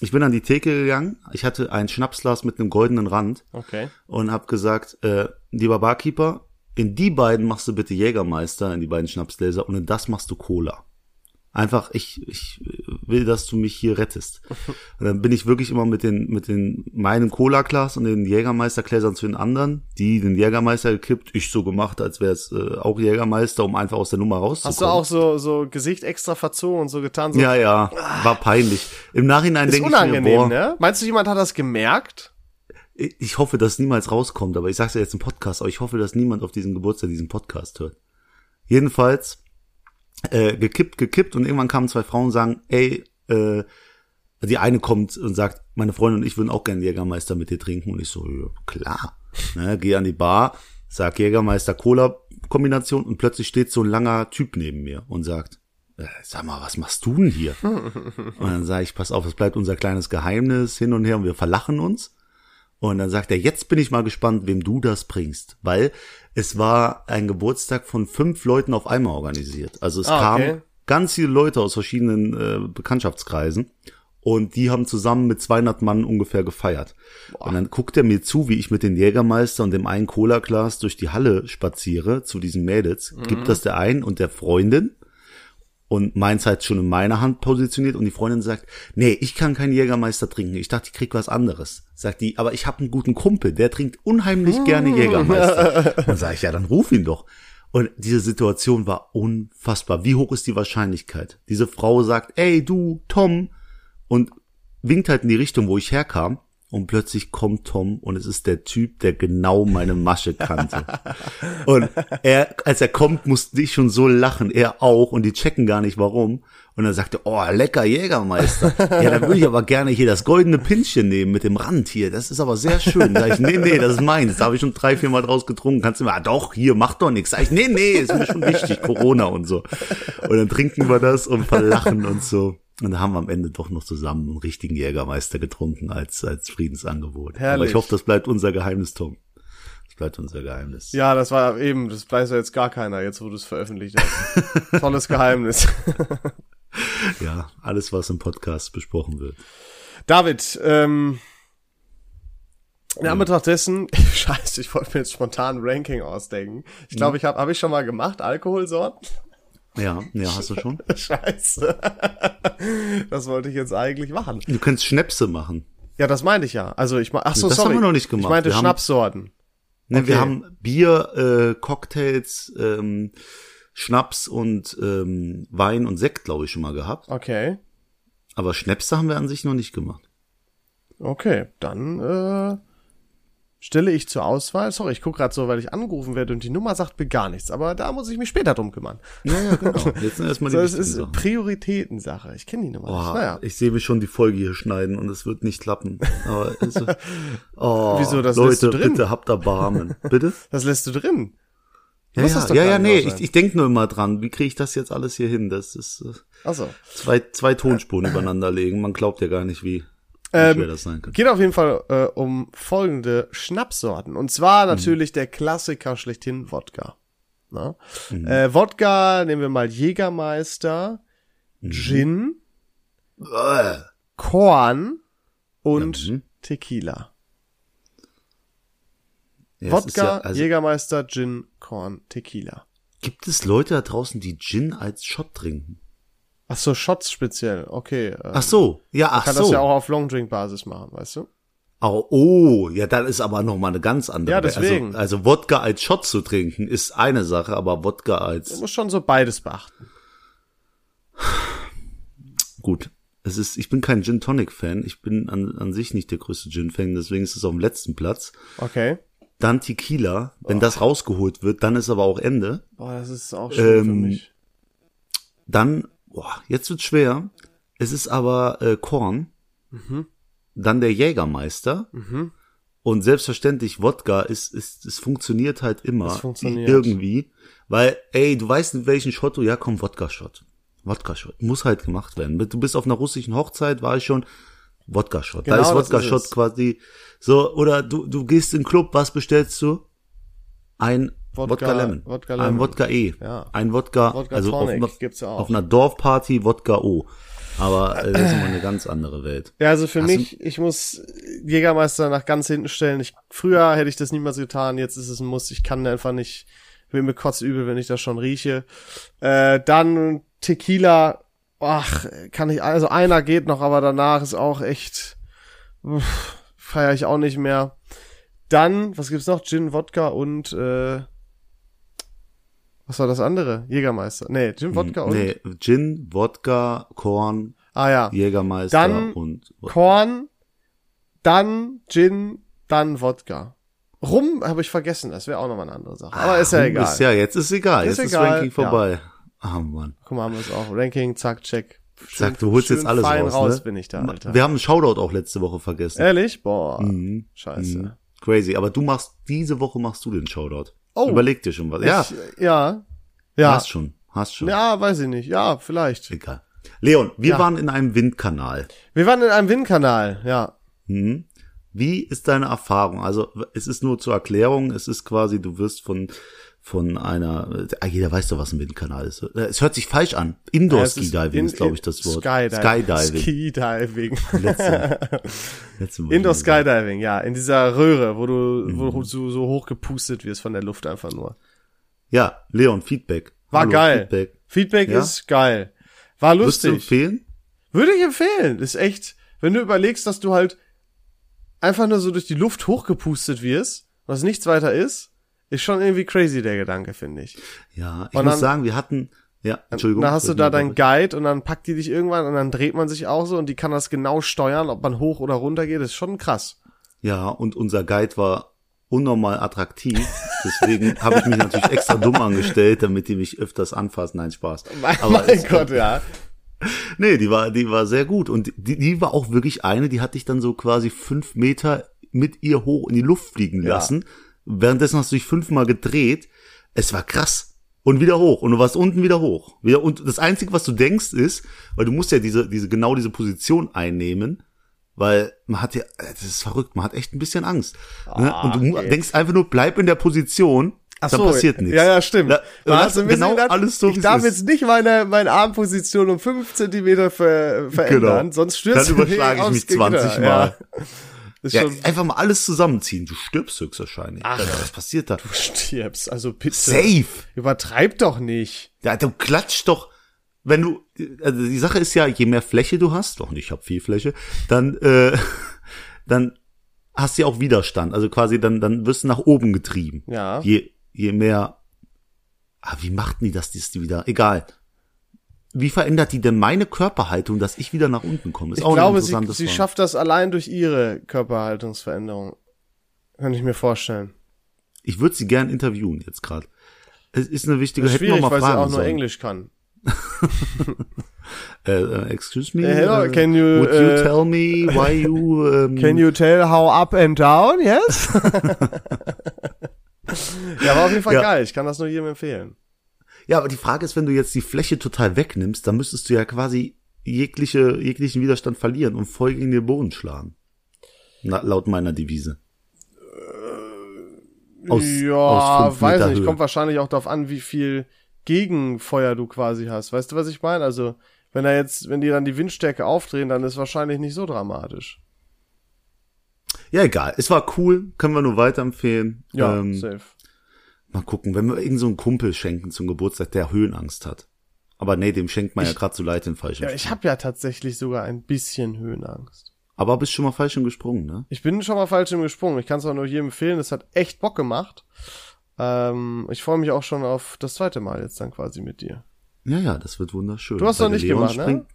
S2: ich bin an die Theke gegangen. Ich hatte ein Schnapsglas mit einem goldenen Rand
S1: Okay.
S2: und habe gesagt, äh, lieber Barkeeper, in die beiden machst du bitte Jägermeister, in die beiden Schnapsgläser und in das machst du Cola. Einfach, ich, ich will, dass du mich hier rettest. Und dann bin ich wirklich immer mit den, mit den, meinem Cola-Glas und den Jägermeister-Gläsern zu den anderen, die den Jägermeister gekippt, ich so gemacht, als wäre es äh, auch Jägermeister, um einfach aus der Nummer rauszukommen.
S1: Hast du auch so, so Gesicht extra verzogen und so getan? So,
S2: Ja, ja, war peinlich. Im Nachhinein denke ich mir,
S1: unangenehm,
S2: boah,
S1: ne? Meinst du, jemand hat das gemerkt?
S2: ich hoffe, dass niemals rauskommt, aber ich sag's ja jetzt im Podcast, aber ich hoffe, dass niemand auf diesem Geburtstag diesen Podcast hört. Jedenfalls, äh, gekippt, gekippt und irgendwann kamen zwei Frauen und sagen, ey, äh, die eine kommt und sagt, meine Freundin und ich würden auch gerne Jägermeister mit dir trinken. Und ich so, ja, klar. Ne, geh an die Bar, sag Jägermeister Cola Kombination und plötzlich steht so ein langer Typ neben mir und sagt, äh, sag mal, was machst du denn hier? und dann sage ich, pass auf, es bleibt unser kleines Geheimnis hin und her und wir verlachen uns. Und dann sagt er, jetzt bin ich mal gespannt, wem du das bringst. Weil es war ein Geburtstag von fünf Leuten auf einmal organisiert. Also es
S1: Ah, okay.
S2: kamen ganz viele Leute aus verschiedenen äh, Bekanntschaftskreisen. Und die haben zusammen mit 200 Mann ungefähr gefeiert. Und dann guckt er mir zu, wie ich mit dem Jägermeister und dem einen Cola-Glas durch die Halle spaziere zu diesen Mädels. Gibt das der einen und der Freundin und meins halt schon in meiner Hand positioniert und die Freundin sagt, nee, ich kann keinen Jägermeister trinken. Ich dachte, ich krieg was anderes. Sagt die, aber ich habe einen guten Kumpel, der trinkt unheimlich gerne Jägermeister. Dann sage ich, ja, dann ruf ihn doch. Und diese Situation war unfassbar. Wie hoch ist die Wahrscheinlichkeit? Diese Frau sagt, ey, du, Tom, und winkt halt in die Richtung, wo ich herkam. Und plötzlich kommt Tom und es ist der Typ, der genau meine Masche kannte. Und er, als er kommt, musste ich schon so lachen, er auch, und die checken gar nicht warum. Und er sagte, oh, lecker Jägermeister. Ja, dann würde ich aber gerne hier das goldene Pinchen nehmen mit dem Rand hier. Das ist aber sehr schön. Sag ich, nee, nee, das ist meins. Da habe ich schon drei, vier Mal draus getrunken. Kannst du mir, ah, doch, hier, mach doch nichts. Sag ich, nee, nee, ist mir schon wichtig, Corona und so. Und dann trinken wir das und verlachen und so. Und da haben wir am Ende doch noch zusammen einen richtigen Jägermeister getrunken als, als Friedensangebot. Aber
S1: Herrlich.
S2: ich hoffe, das bleibt unser Geheimnis, Tom. Das bleibt unser Geheimnis.
S1: Ja, das war eben, das weiß ja jetzt gar keiner, jetzt wo du es veröffentlicht hast. Tolles Geheimnis.
S2: ja, alles, was im Podcast besprochen wird.
S1: David, ähm, In Anbetracht dessen, scheiße, ich wollte mir jetzt spontan ein Ranking ausdenken. Ich glaube, ich habe hab ich schon mal gemacht, Alkoholsorten.
S2: Ja, ja, hast du schon.
S1: Scheiße. Das wollte ich jetzt eigentlich machen.
S2: Du kannst Schnäpse machen.
S1: Ja, das meinte ich ja. Also ich ach so,
S2: Das
S1: sorry.
S2: haben wir noch nicht gemacht.
S1: Ich meinte
S2: Wir haben-
S1: Schnapssorten.
S2: Ne,
S1: Okay.
S2: Wir haben Bier, äh, Cocktails, ähm, Schnaps und ähm, Wein und Sekt, glaube ich, schon mal gehabt.
S1: Okay.
S2: Aber Schnäpse haben wir an sich noch nicht gemacht.
S1: Okay, dann äh, stelle ich zur Auswahl. Sorry, ich gucke gerade so, weil ich angerufen werde und die Nummer sagt mir gar nichts. Aber da muss ich mich später drum kümmern.
S2: Ja, ja, genau. Jetzt sind erstmal die
S1: So, es ist
S2: Sachen.
S1: Prioritätensache. Ich kenne die Nummer nicht.
S2: Boah,
S1: Naja.
S2: Ich sehe mich schon die Folge hier schneiden und es wird nicht klappen. Aber es, oh,
S1: Wieso, das
S2: Leute,
S1: lässt du drin?
S2: bitte habt Erbarmen. Bitte?
S1: Das lässt du drin.
S2: Ja, ja, ja, ja, nee, ich, ich denke nur immer dran. Wie kriege ich das jetzt alles hier hin? Das ist äh,
S1: Achso.
S2: zwei, zwei Tonspuren übereinander legen. Man glaubt ja gar nicht, wie
S1: Ähm. Geht auf jeden Fall äh, um folgende Schnapssorten. Und zwar
S2: Mhm.
S1: natürlich der Klassiker schlechthin Wodka. Na?
S2: Mhm.
S1: Äh, Wodka nehmen wir mal Jägermeister,
S2: Mhm.
S1: Gin,
S2: Äh,
S1: Korn und
S2: mhm.
S1: Tequila.
S2: ja,
S1: Wodka,
S2: ja, also,
S1: Jägermeister, Gin, Korn, Tequila.
S2: gibt es Leute da draußen, die Gin als Shot trinken?
S1: Ach so, Shots speziell. Okay. Äh,
S2: Ach so, ja, ach
S1: kann
S2: so.
S1: das ja auch auf Longdrink-Basis machen, weißt du?
S2: Oh, oh, ja, dann ist aber noch mal eine ganz andere.
S1: Ja, deswegen.
S2: Also, also Wodka als Shot zu trinken ist eine Sache, aber Wodka
S1: Du
S2: als
S1: musst schon so beides beachten.
S2: gut. Es ist, ich bin kein Gin Tonic Fan. Ich bin an, an sich nicht der größte Gin Fan, deswegen ist es auf dem letzten Platz.
S1: Okay.
S2: Dann Tequila. Wenn das rausgeholt wird, dann ist aber auch Ende.
S1: Boah, das ist auch schön für
S2: Ähm,
S1: mich.
S2: Dann, boah, jetzt wird's schwer. Es ist aber äh, Korn.
S1: Mhm.
S2: Dann der Jägermeister. Und selbstverständlich Wodka ist, ist, es funktioniert halt immer.
S1: Es funktioniert.
S2: Irgendwie. Weil, ey, du weißt in welchen Shot du, ja komm, Wodka-Shot. Wodka-Shot. Muss halt gemacht werden. Du bist auf einer russischen Hochzeit, war ich schon. Wodka-Shot.
S1: Genau,
S2: da ist Wodka-Shot quasi so, oder du, du gehst in den Club, was bestellst du? Ein
S1: Wodka-
S2: Wodka, Lemon.
S1: Wodka
S2: Ein
S1: Lemon.
S2: Wodka E.
S1: Ja.
S2: Ein Wodka,
S1: Wodka
S2: also auf,
S1: ja auch.
S2: auf einer Dorfparty Wodka O. Aber äh, das ist immer eine ganz andere Welt.
S1: Ja, also für
S2: Hast
S1: mich, ich muss Jägermeister nach ganz hinten stellen. Ich, früher hätte ich das niemals getan, jetzt ist es ein Muss. Ich kann einfach nicht, will mir kotzübel, wenn ich das schon rieche. Äh, dann Tequila, ach, kann ich, also einer geht noch, aber danach ist auch echt, feiere ich auch nicht mehr. Dann, was gibt's noch? Gin, Wodka und, äh, was war das andere? Jägermeister. Nee, Gin, Wodka und,
S2: Nee, Gin, Wodka, Korn,
S1: ah ja,
S2: Jägermeister
S1: Dann
S2: und
S1: Korn, dann Gin, dann Wodka. Rum habe ich vergessen, das wäre auch nochmal eine andere Sache. Aber ist ja egal.
S2: Ist ja, jetzt ist egal.
S1: Ist
S2: jetzt ist
S1: egal,
S2: Ranking vorbei. Ah, Mann.
S1: Guck mal, haben wir es auch. Ranking, zack, check. Schön-
S2: Sag, du holst jetzt alles
S1: fein
S2: raus, ne?
S1: bin ich da, Alter.
S2: Wir haben einen Shoutout auch letzte Woche vergessen.
S1: Ehrlich? Boah.
S2: Mhm.
S1: Scheiße.
S2: Mhm. Crazy. Aber du machst, diese Woche machst du den Shoutout.
S1: Oh.
S2: Überleg dir schon was. Ja,
S1: Ich, ja. Ja.
S2: hast schon. Hast schon.
S1: Ja, weiß ich nicht. Ja, vielleicht.
S2: Egal. Leon, wir
S1: Ja.
S2: waren in einem Windkanal.
S1: Wir waren in einem Windkanal, ja.
S2: Mhm. Wie ist deine Erfahrung? Also es ist nur zur Erklärung, es ist quasi, du wirst von von einer, ah, jeder weiß doch, was ein Windkanal ist. Es hört sich falsch an. Indoor
S1: Ja, es ist
S2: ist, glaube ich, das Wort.
S1: Skydiving.
S2: Skydiving.
S1: Skydiving.
S2: Letzte, letzte Woche
S1: Indoor. Skydiving, ja. In dieser Röhre, wo du, wo
S2: Mhm.
S1: du so, so hoch gepustet wirst von der Luft einfach nur.
S2: Ja, Leon, Feedback.
S1: War
S2: Hallo,
S1: geil.
S2: Feedback.
S1: Feedback
S2: Ja?
S1: ist geil. War
S2: Würdest du
S1: lustig.
S2: empfehlen?
S1: Würde ich empfehlen. Ist echt, wenn du überlegst, dass du halt einfach nur so durch die Luft hochgepustet wirst, was nichts weiter ist, ist schon irgendwie crazy der Gedanke, finde ich.
S2: Ja, ich
S1: Und
S2: muss
S1: dann-
S2: sagen, wir hatten, ja, Entschuldigung.
S1: dann hast du da deinen Guide und dann packt die dich irgendwann und dann dreht man sich auch so und die kann das genau steuern, ob man hoch oder runter geht. Ist schon krass.
S2: Ja, und unser Guide war unnormal attraktiv. Deswegen habe ich mich natürlich extra dumm angestellt, damit die mich öfters anfassen. Nein, Spaß.
S1: Mein,
S2: Aber
S1: mein Gott, ja.
S2: Nee, die war, die war sehr gut. Und die, die war auch wirklich eine, die hatte ich dann so quasi fünf Meter mit ihr hoch in die Luft fliegen
S1: Ja.
S2: Währenddessen hast du dich fünfmal gedreht. Es war krass. Und wieder hoch. Und du warst unten wieder hoch. Wieder, und das Einzige, was du denkst, ist, weil du musst ja diese, diese, genau diese Position einnehmen, weil man hat ja, das ist verrückt, man hat echt ein bisschen Angst. ne?
S1: Ah,
S2: Und du
S1: okay.
S2: denkst einfach nur, bleib in der Position,
S1: Ach
S2: dann
S1: so,
S2: passiert nichts.
S1: Ja, ja, stimmt.
S2: Da-
S1: Man hat so ein bisschen
S2: genau
S1: gedacht,
S2: alles so,
S1: ich darf
S2: ist.
S1: jetzt nicht meine, meine Armposition um fünf Zentimeter ver verändern,
S2: Genau.
S1: sonst stürzt
S2: Dann überschlage ich mich 20 Mal.
S1: Ist
S2: Ja, einfach mal alles zusammenziehen. Du stirbst höchstwahrscheinlich.
S1: Ach.
S2: Alter, was passiert da?
S1: du stirbst, also bitte.
S2: Safe.
S1: Übertreib doch nicht.
S2: Ja, du klatscht doch, wenn du, also die Sache ist ja, je mehr Fläche du hast, doch nicht, ich habe viel Fläche, dann, äh, dann hast du ja auch Widerstand. Also quasi dann, dann wirst du nach oben getrieben.
S1: Ja.
S2: Je, je mehr, ah, wie machten die das, die wieder, egal. Wie verändert die denn meine Körperhaltung, dass ich wieder nach unten komme? Ist
S1: Ich
S2: auch
S1: glaube, sie, sie
S2: Frage.
S1: schafft das allein durch ihre Körperhaltungsveränderung. Kann ich mir vorstellen.
S2: Ich würde sie gern interviewen jetzt gerade. Es ist eine wichtige,
S1: Das ist schwierig,
S2: mal
S1: weil sie auch nur. Englisch kann.
S2: Äh, excuse me?
S1: Äh, hello, can you,
S2: would you tell me why you, ähm,
S1: Can you tell how up and down, yes? ja, war auf jeden Fall
S2: Ja.
S1: geil. Ich kann das nur jedem empfehlen.
S2: Ja, aber die Frage ist, wenn du jetzt die Fläche total wegnimmst, dann müsstest du ja quasi jegliche, jeglichen Widerstand verlieren und voll gegen den Boden schlagen. Na, laut meiner Devise. Aus-
S1: ja,
S2: aus
S1: weiß
S2: Meter
S1: nicht.
S2: Höhe.
S1: Kommt wahrscheinlich auch darauf an, wie viel Gegenfeuer du quasi hast. Weißt du, was ich meine? Also, wenn er jetzt, wenn die dann die Windstärke aufdrehen, dann ist wahrscheinlich nicht so dramatisch.
S2: Ja, egal. Es war cool, können wir nur weiterempfehlen.
S1: Ja,
S2: ähm,
S1: safe.
S2: Mal gucken, wenn wir irgend so einen Kumpel schenken zum Geburtstag, der Höhenangst hat. Aber nee, dem schenkt man ja gerade so leid den falschen.
S1: Ja, ich habe ja tatsächlich sogar ein bisschen Höhenangst.
S2: Aber bist schon mal falsch gesprungen, ne?
S1: Ich bin schon mal falsch im gesprungen. Ich kann es auch nur jedem empfehlen. Das hat echt Bock gemacht. Ähm, ich freue mich auch schon auf das zweite Mal jetzt dann quasi mit dir.
S2: Ja, ja, das wird wunderschön.
S1: Du hast noch
S2: der
S1: nicht
S2: Leon
S1: gemacht, ne?
S2: springt,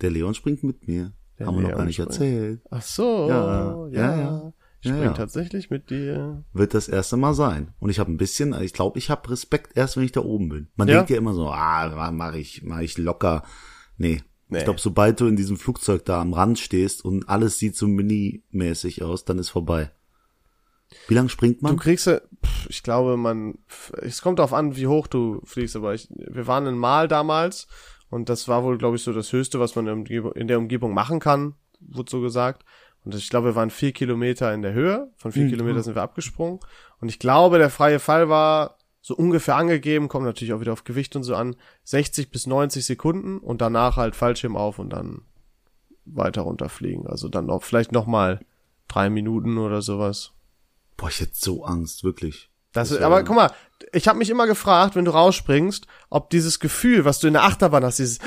S2: Der Leon springt mit mir.
S1: Der
S2: Haben wir noch
S1: Leon
S2: gar nicht
S1: springt.
S2: erzählt.
S1: Ach so,
S2: Ja,
S1: ja,
S2: ja, ja.
S1: Ich
S2: Ja,
S1: spring
S2: ja.
S1: tatsächlich mit dir.
S2: Wird das erste Mal sein. Und ich habe ein bisschen, ich glaube, ich habe Respekt erst, wenn ich da oben bin. Man
S1: Ja?
S2: denkt ja immer so, ah, mach ich, mach ich locker. Nee.
S1: Nee.
S2: Ich glaube, sobald du in diesem Flugzeug da am Rand stehst und alles sieht so mini-mäßig aus, dann ist vorbei. Wie lang springt
S1: Du
S2: man?
S1: kriegst ja, pff, ich glaube, man, es kommt darauf an, wie hoch du fliegst, aber ich, wir waren in Mal damals und das war wohl, glaube ich, so das Höchste, was man in der Umgebung, in der Umgebung machen kann, wurde so gesagt. Und ich glaube, wir waren vier Kilometer in der Höhe, von vier
S2: Mhm.
S1: Kilometer sind wir abgesprungen. Und ich glaube, der freie Fall war so ungefähr angegeben, kommt natürlich auch wieder auf Gewicht und so an, 60 bis 90 Sekunden und danach halt Fallschirm auf und dann weiter runterfliegen. Also dann noch, vielleicht noch mal drei Minuten oder sowas.
S2: Boah, ich hätte so Angst, wirklich.
S1: Das,
S2: Das
S1: aber guck mal, ich habe mich immer gefragt, wenn du rausspringst, ob dieses Gefühl, was du in der Achterbahn hast, dieses,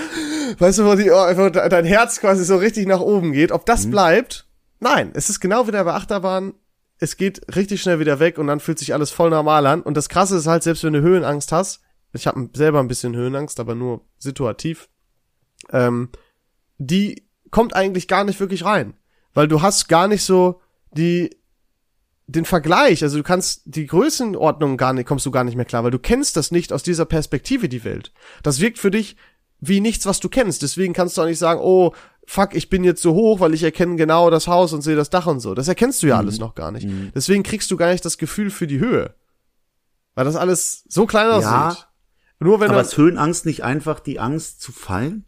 S1: weißt du, wo, die, de- dein Herz quasi so richtig nach oben geht, ob das bleibt. Nein, es ist genau wie bei Achterbahn. Es geht richtig schnell wieder weg und dann fühlt sich alles voll normal an. Und das Krasse ist halt, selbst wenn du Höhenangst hast, ich habe selber ein bisschen Höhenangst, aber nur situativ, ähm, die kommt eigentlich gar nicht wirklich rein. Weil du hast gar nicht so die, den Vergleich, also du kannst die Größenordnung gar nicht, kommst du gar nicht mehr klar, weil du kennst das nicht aus dieser Perspektive, die Welt. Das wirkt für dich wie nichts, was du kennst. Deswegen kannst du auch nicht sagen, oh, fuck, ich bin jetzt so hoch, weil ich erkenne genau das Haus und sehe das Dach und so. Das erkennst du ja alles noch gar nicht. Deswegen kriegst du gar nicht das Gefühl für die Höhe. Weil das alles so klein
S2: Ja.
S1: aussieht. Nur wenn
S2: Aber
S1: du,
S2: ist Höhenangst nicht einfach die Angst zu fallen?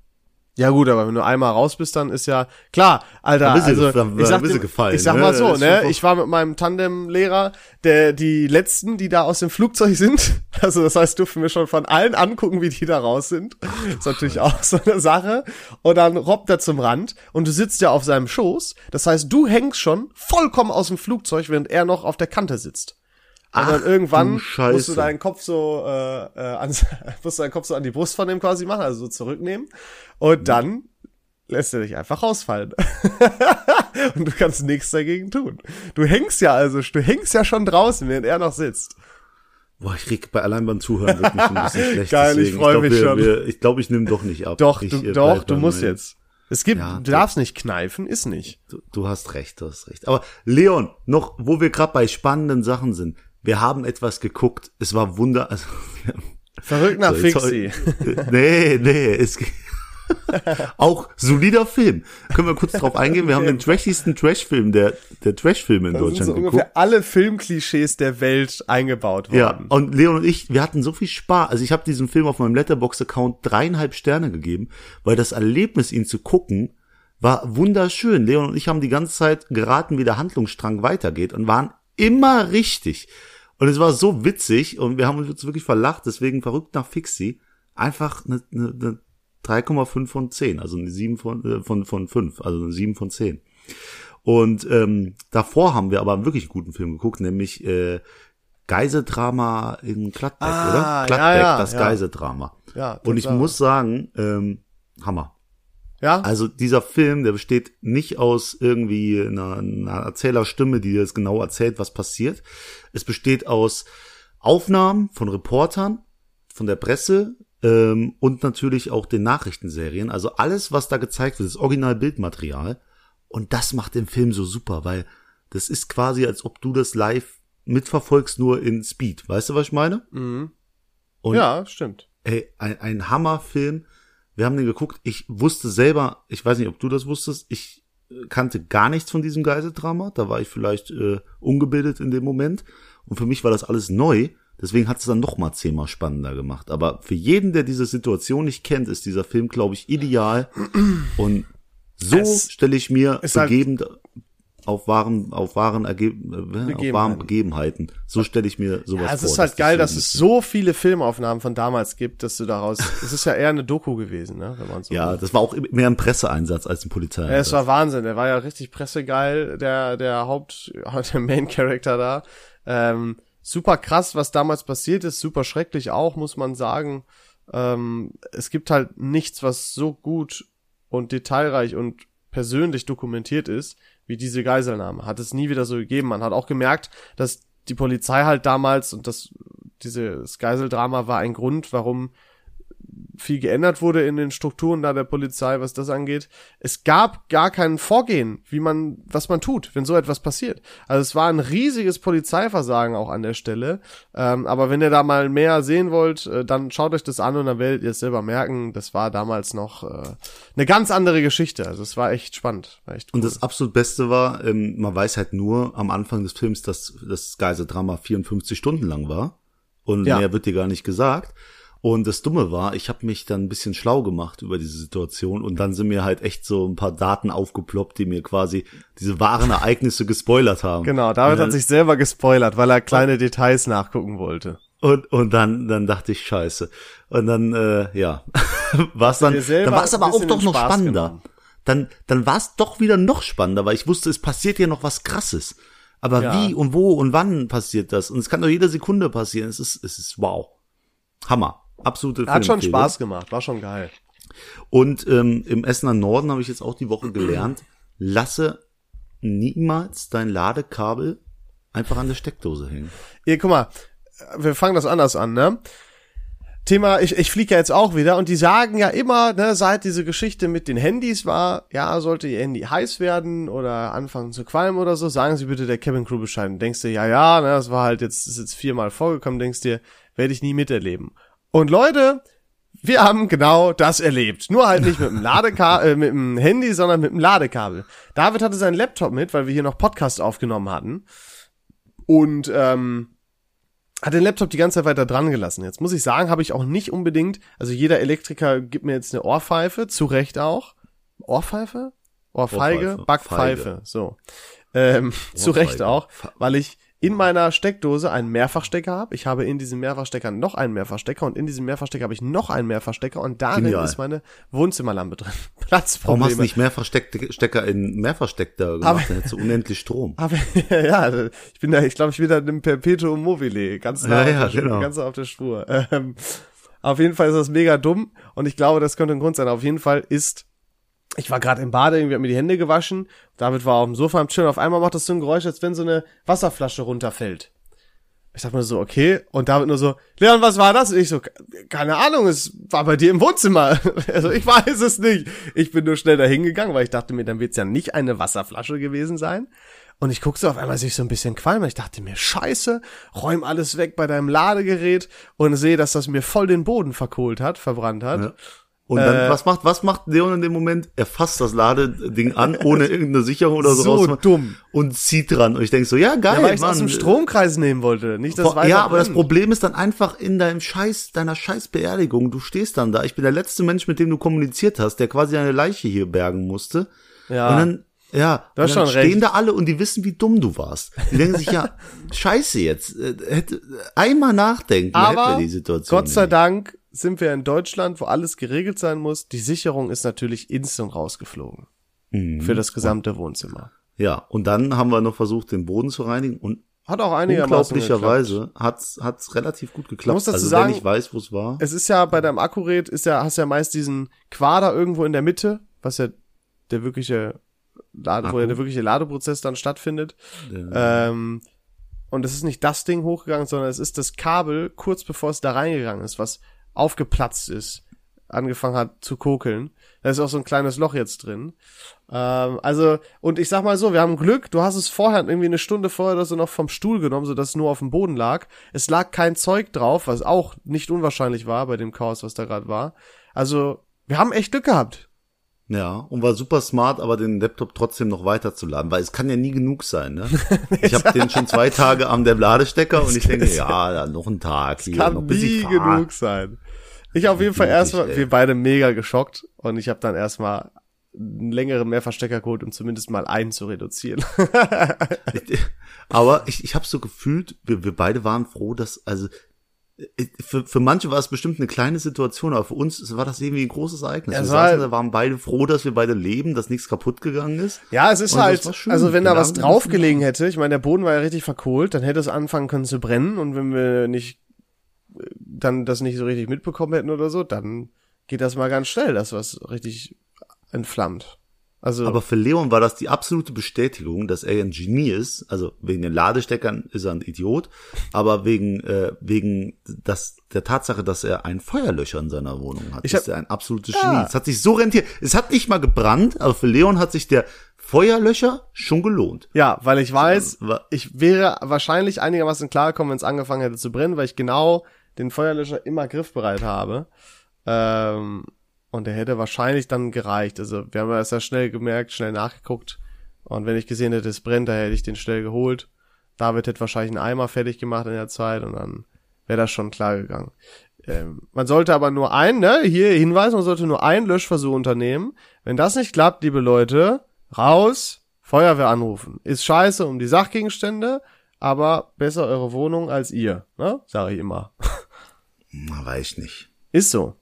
S1: Ja gut, aber wenn du einmal raus bist, dann ist ja klar, Alter.
S2: Da bist du
S1: also
S2: gef- da
S1: ich sag, dir-
S2: gefallen,
S1: ich sag
S2: ne?
S1: mal so, ne? Ich war mit meinem Tandemlehrer, der die letzten, die da aus dem Flugzeug sind. Also das heißt, durften wir schon von allen angucken, wie die da raus sind. ist natürlich auch so eine Sache. Und dann robbt er zum Rand und du sitzt ja auf seinem Schoß. Das heißt, du hängst schon vollkommen aus dem Flugzeug, während er noch auf der Kante sitzt. Und
S2: Ach,
S1: irgendwann
S2: du
S1: musst du deinen Kopf so äh, äh, an, musst deinen Kopf so an die Brust von dem quasi machen, also so zurücknehmen. Und dann lässt er dich einfach rausfallen. und du kannst nichts dagegen tun. Du hängst ja also, du hängst ja schon draußen, während er noch sitzt.
S2: Boah, ich krieg bei allein beim Zuhören wird mich schon ein bisschen schlecht.
S1: Geil, ich
S2: deswegen.
S1: freu
S2: glaub,
S1: mich
S2: wir,
S1: schon.
S2: Wir, ich glaube, ich nehme doch nicht ab.
S1: Doch,
S2: ich,
S1: du,
S2: äh,
S1: doch, du musst jetzt. Es gibt,
S2: Ja,
S1: du
S2: du-
S1: darfst nicht kneifen, ist nicht.
S2: Du, du hast recht, du hast recht. Aber Leon, noch, wo wir gerade bei spannenden Sachen sind, wir haben etwas geguckt. Es war wunder, also,
S1: Verrückt nach
S2: So,
S1: Fixie.
S2: nee, nee, es auch solider Film. Können wir kurz drauf eingehen? Wir haben den trashigsten Trashfilm der der Trashfilme in
S1: Da sind
S2: Deutschland
S1: so
S2: geguckt.
S1: ungefähr alle Filmklischees der Welt eingebaut worden.
S2: Ja, und Leon und ich, wir hatten so viel Spaß. Also ich habe diesem Film auf meinem Letterbox-Account dreieinhalb Sterne gegeben, weil das Erlebnis, ihn zu gucken, war wunderschön. Leon und ich haben die ganze Zeit geraten, wie der Handlungsstrang weitergeht und waren immer richtig. Und es war so witzig und wir haben uns wirklich verlacht, deswegen verrückt nach Fixie. Einfach eine, eine, eine 3,5 von 10, also eine 7 von, äh, von, von 5, also eine 7 von 10. Und ähm, davor haben wir aber einen wirklich guten Film geguckt, nämlich äh, Geiseldrama in Gladbeck,
S1: Ah,
S2: oder?
S1: ja,
S2: Gladbeck,
S1: ja,
S2: das
S1: ja.
S2: Geiseldrama.
S1: Ja,
S2: Und ich muss sagen, ähm, Hammer.
S1: Ja,
S2: Also dieser Film, der besteht nicht aus irgendwie einer, einer Erzählerstimme, die dir das genau erzählt, was passiert. Es besteht aus Aufnahmen von Reportern, von der Presse ähm, und natürlich auch den Nachrichtenserien. Also alles, was da gezeigt wird, ist Original-Bildmaterial. Und das macht den Film so super, weil das ist quasi, als ob du das live mitverfolgst, nur in Speed. Weißt du, was ich meine?
S1: mhm.
S2: Und
S1: ja, stimmt.
S2: Ey, ein, ein Hammerfilm. Wir haben den geguckt. Ich wusste selber, ich weiß nicht, ob du das wusstest, ich äh, kannte gar nichts von diesem Geiseldrama. Da war ich vielleicht äh, ungebildet in dem Moment. Und für mich war das alles neu. Deswegen hat es dann noch mal zehnmal spannender gemacht. Aber für jeden, der diese Situation nicht kennt, ist dieser Film, glaube ich, ideal. Und so stelle ich mir
S1: ist halt-
S2: auf wahren, auf wahren, Erge äh, auf wahren
S1: Begebenheiten.
S2: Begebenheiten. So stelle ich mir sowas
S1: Ja, es
S2: vor.
S1: ist halt geil, dass es so viele Filmaufnahmen von damals gibt, dass du daraus, es ist ja eher eine Doku gewesen, ne, wenn man so
S2: Ja,
S1: will.
S2: das war auch mehr ein Presseeinsatz als ein Polizei.
S1: Ja, es war Wahnsinn. Der war ja richtig pressegeil, der, der Haupt, der Main Character da. Ähm, super krass, was damals passiert ist, super schrecklich auch, muss man sagen. Ähm, es gibt halt nichts, was so gut und detailreich und persönlich dokumentiert ist, wie diese Geiselnahme. Hat es nie wieder so gegeben. Man hat auch gemerkt, dass die Polizei halt damals und das, dieses Geiseldrama war ein Grund, warum viel geändert wurde in den Strukturen da der Polizei, was das angeht. Es gab gar kein Vorgehen, wie man, was man tut, wenn so etwas passiert. Also es war ein riesiges Polizeiversagen auch an der Stelle. Ähm, aber wenn ihr da mal mehr sehen wollt, äh, dann schaut euch das an und dann werdet ihr es selber merken. Das war damals noch äh, eine ganz andere Geschichte. Also es war echt spannend. War echt cool.
S2: Und das absolut Beste war, ähm, man weiß halt nur am Anfang des Films, dass das Geiseldrama 54 Stunden lang war. Und
S1: Ja.
S2: mehr wird dir gar nicht gesagt. Und das Dumme war, ich habe mich dann ein bisschen schlau gemacht über diese Situation und dann sind mir halt echt so ein paar Daten aufgeploppt, die mir quasi diese wahren Ereignisse gespoilert haben.
S1: Genau, David
S2: dann-
S1: hat sich selber gespoilert, weil er kleine Details nachgucken wollte.
S2: Und, und dann, dann dachte ich, scheiße. Und dann, äh, ja, war's dann,
S1: dir selber
S2: dann war es aber auch doch noch
S1: Spaß
S2: spannender.
S1: genommen.
S2: Dann, dann war es doch wieder noch spannender, weil ich wusste, es passiert ja noch was krasses. Aber
S1: Ja.
S2: wie und wo und wann passiert das? Und es kann doch jede Sekunde passieren. Es ist, es ist wow. Hammer. Absolute
S1: Hat schon. Spaß gemacht, war schon geil.
S2: Und ähm, im Essener Norden habe ich jetzt auch die Woche gelernt, lasse niemals dein Ladekabel einfach an der Steckdose hängen.
S1: Hier, guck mal, wir fangen das anders an, ne? Thema, ich, ich fliege ja jetzt auch wieder und die sagen ja immer, ne, seit diese Geschichte mit den Handys war, ja, sollte ihr Handy heiß werden oder anfangen zu qualmen oder so, sagen Sie bitte der Cabin Crew Bescheid. Und denkst dir, ja, ja, ne, das war halt jetzt, ist jetzt viermal vorgekommen, denkst dir, werde ich nie miterleben. Und Leute, wir haben genau das erlebt. Nur halt nicht mit dem Ladekabel, äh, mit dem Handy, sondern mit dem Ladekabel. David hatte seinen Laptop mit, weil wir hier noch Podcast aufgenommen hatten. Und ähm, hat den Laptop die ganze Zeit weiter dran gelassen. Jetzt muss ich sagen, habe ich auch nicht unbedingt, also jeder Elektriker gibt mir jetzt eine Ohrpfeife, zu Recht auch. Ohrpfeife? Ohrfeige?
S2: Ohrpfeife.
S1: Backpfeife,
S2: Feige.
S1: so. Ähm, zu Recht auch, weil ich in meiner Steckdose einen Mehrfachstecker habe. Ich habe in diesem Mehrfachstecker noch einen Mehrfachstecker und in diesem Mehrfachstecker habe ich noch einen Mehrfachstecker und darin
S2: Genial.
S1: ist meine Wohnzimmerlampe drin.
S2: Warum hast
S1: Platzprobleme.
S2: du nicht Mehrfachstecker in Mehrfachstecker gemacht?
S1: Aber-
S2: Dann hättest du unendlich Strom.
S1: Aber ja, ich bin da, ich glaube, ich bin da im Perpetuum mobile, ganz nah,
S2: Ja, ja,
S1: auf, der,
S2: genau.
S1: ganz nah auf der Spur. Ähm, auf jeden Fall ist das mega dumm und ich glaube, das könnte ein Grund sein. Auf jeden Fall ist, ich war gerade im Bade, irgendwie hab mir die Hände gewaschen, David war auf dem Sofa am Chillen, auf einmal macht das so ein Geräusch, als wenn so eine Wasserflasche runterfällt. Ich dachte mir so, okay, und David nur so, Leon, was war das? Und ich so, keine Ahnung, es war bei dir im Wohnzimmer. Also ich weiß es nicht. Ich bin nur schnell dahin gegangen, weil ich dachte mir, dann wird's ja nicht eine Wasserflasche gewesen sein. Und ich guck so auf einmal sich so ein bisschen qualm. Ich dachte mir, scheiße, räum alles weg bei deinem Ladegerät und sehe, dass das mir voll den Boden verkohlt hat, verbrannt hat.
S2: Ja. Und dann,
S1: Äh,
S2: was macht, was macht Leon in dem Moment? Er fasst das Ladeding an, ohne irgendeine Sicherung oder so,
S1: So dumm.
S2: Und zieht dran. Und ich denk so, ja, geil,
S1: Ja, weil ich aus dem Stromkreis nehmen wollte, nicht das
S2: Vor- ja, aber das. Problem ist dann einfach in deinem Scheiß, deiner Scheißbeerdigung. Du stehst dann da. Ich bin der letzte Mensch, mit dem du kommuniziert hast, der quasi eine Leiche hier bergen musste.
S1: Ja.
S2: Und dann, ja,
S1: Du hast
S2: und dann stehen
S1: recht.
S2: da alle und die wissen, wie dumm du warst. Die denken sich, ja, scheiße jetzt. äh, Hätte, einmal nachdenken,
S1: Aber
S2: wir die Situation.
S1: Gott sei
S2: nicht.
S1: Dank sind wir in Deutschland, wo alles geregelt sein muss. Die Sicherung ist natürlich instant rausgeflogen.
S2: Mhm.
S1: Für das gesamte Wohnzimmer.
S2: Ja, und dann haben wir noch versucht, den Boden zu reinigen und
S1: Hat auch einigermaßen
S2: unglaublicherweise hat's hat's relativ gut geklappt.
S1: Man muss dazu
S2: also
S1: sagen,
S2: wenn ich weiß, wo es war.
S1: Es ist ja bei deinem Akkugerät ist ja, hast ja meist diesen Quader irgendwo in der Mitte, was ja der wirkliche Lade, wo ja der wirkliche Ladeprozess dann stattfindet.
S2: Der-
S1: Ähm, und es ist nicht das Ding hochgegangen, sondern es ist das Kabel, kurz bevor es da reingegangen ist, was aufgeplatzt ist, angefangen hat zu kokeln. Da ist auch so ein kleines Loch jetzt drin. Ähm, also, und ich sag mal so, wir haben Glück, du hast es vorher, irgendwie eine Stunde vorher oder so noch vom Stuhl genommen, sodass es nur auf dem Boden lag. Es lag kein Zeug drauf, was auch nicht unwahrscheinlich war bei dem Chaos, was da gerade war. Also, wir haben echt Glück gehabt.
S2: Ja, und war super smart, aber den Laptop trotzdem noch weiterzuladen, weil es kann ja nie genug sein, ne? Ich habe den schon zwei Tage am der Ladestecker und ich denke, ja, dann noch ein Tag hier, noch
S1: Kann
S2: bis
S1: nie
S2: ich
S1: genug sein. Ich auf jeden Fall erstmal, wir beide mega geschockt und ich habe dann erstmal einen längeren Mehrverstecker geholt, um zumindest mal einen zu reduzieren.
S2: Aber ich, ich habe so gefühlt, wir, wir beide waren froh, dass, also für, für manche war es bestimmt eine kleine Situation, aber für uns war das irgendwie ein großes Ereignis.
S1: Ja,
S2: wir saßen da, waren beide froh, dass wir beide leben, dass nichts kaputt gegangen ist.
S1: Ja, es ist
S2: Und
S1: halt, also wenn da was draufgelegen hätte, ich meine, der Boden war ja richtig verkohlt, dann hätte es anfangen können zu brennen und wenn wir nicht, äh, dann das nicht so richtig mitbekommen hätten oder so, dann geht das mal ganz schnell, dass was richtig entflammt. Also,
S2: Aber für Leon war das die absolute Bestätigung, dass er ein Genie ist. Also wegen den Ladesteckern ist er ein Idiot, aber wegen äh, wegen das der Tatsache, dass er ein Feuerlöcher in seiner Wohnung hat,
S1: Ich hab-
S2: ist er ein absolutes
S1: Ja.
S2: Genie. Es hat sich so rentiert. Es hat nicht mal gebrannt, aber für Leon hat sich der Feuerlöcher schon gelohnt.
S1: ja, weil ich weiß,
S2: Wa-
S1: ich wäre wahrscheinlich einigermaßen klargekommen, wenn es angefangen hätte zu brennen, weil ich genau den Feuerlöscher immer griffbereit habe. Ähm, und der hätte wahrscheinlich dann gereicht. Also wir haben das ja schnell gemerkt, schnell nachgeguckt. Und wenn ich gesehen hätte, es brennt, da hätte ich den schnell geholt. David hätte wahrscheinlich einen Eimer fertig gemacht in der Zeit und dann wäre das schon klar gegangen. Ähm, man sollte aber nur einen, ne, hier Hinweis, man sollte nur einen Löschversuch unternehmen. Wenn das nicht klappt, liebe Leute, raus, Feuerwehr anrufen. Ist scheiße um die Sachgegenstände, aber besser eure Wohnung als ihr, ne? Sage ich immer.
S2: Na, weiß ich nicht.
S1: Ist so.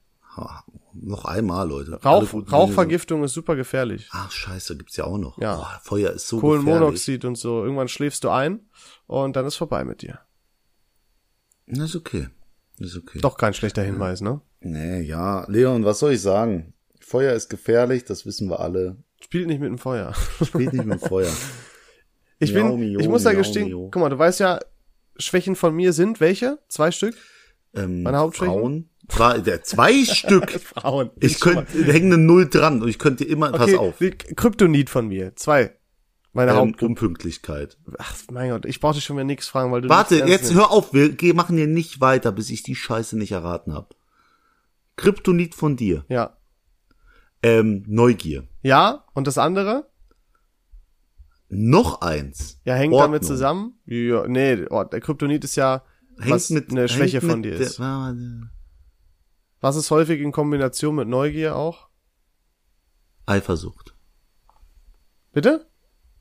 S2: Noch einmal, Leute.
S1: Rauch, Rauchvergiftung ist super gefährlich.
S2: Ach, scheiße, gibt's ja auch noch.
S1: Ja.
S2: Boah, Feuer ist so gefährlich.
S1: Kohlenmonoxid und so. Irgendwann schläfst du ein und dann ist vorbei mit dir.
S2: Das ist okay. Das ist okay.
S1: Doch kein schlechter Hinweis, ne?
S2: Nee, ja. Leon, was soll ich sagen? Feuer ist gefährlich, das wissen wir alle.
S1: Spielt nicht mit dem Feuer.
S2: Spielt nicht mit dem Feuer.
S1: Ich
S2: Miau,
S1: bin,
S2: mio,
S1: ich muss da
S2: miau,
S1: gestehen,
S2: mio.
S1: guck mal, du weißt ja, Schwächen von mir sind welche? Zwei Stück?
S2: Ähm,
S1: Meine Hauptschwächen?
S2: Frauen. Zwei, der, zwei Stück.
S1: Frauen.
S2: Ich könnte, da hängt eine Null dran und ich könnte immer, pass
S1: okay,
S2: auf.
S1: die Kryptonit von mir. Zwei. Meine
S2: Ähm,
S1: Haupt.
S2: Unpünktlichkeit.
S1: Ach, mein Gott, ich brauchte schon wieder nichts fragen, weil du
S2: Warte, jetzt
S1: nimmst.
S2: hör auf, wir machen hier nicht weiter, bis ich die Scheiße nicht erraten habe. Kryptonit von dir.
S1: Ja.
S2: Ähm, Neugier.
S1: Ja, und das andere?
S2: Noch eins.
S1: Ja, hängt
S2: Ordnung.
S1: damit zusammen? Ja, nee, oh, der Kryptonit ist ja,
S2: Hängt
S1: was
S2: mit,
S1: eine Schwäche von dir
S2: der-
S1: ist.
S2: warte.
S1: Was ist häufig in Kombination mit Neugier auch?
S2: Eifersucht.
S1: Bitte?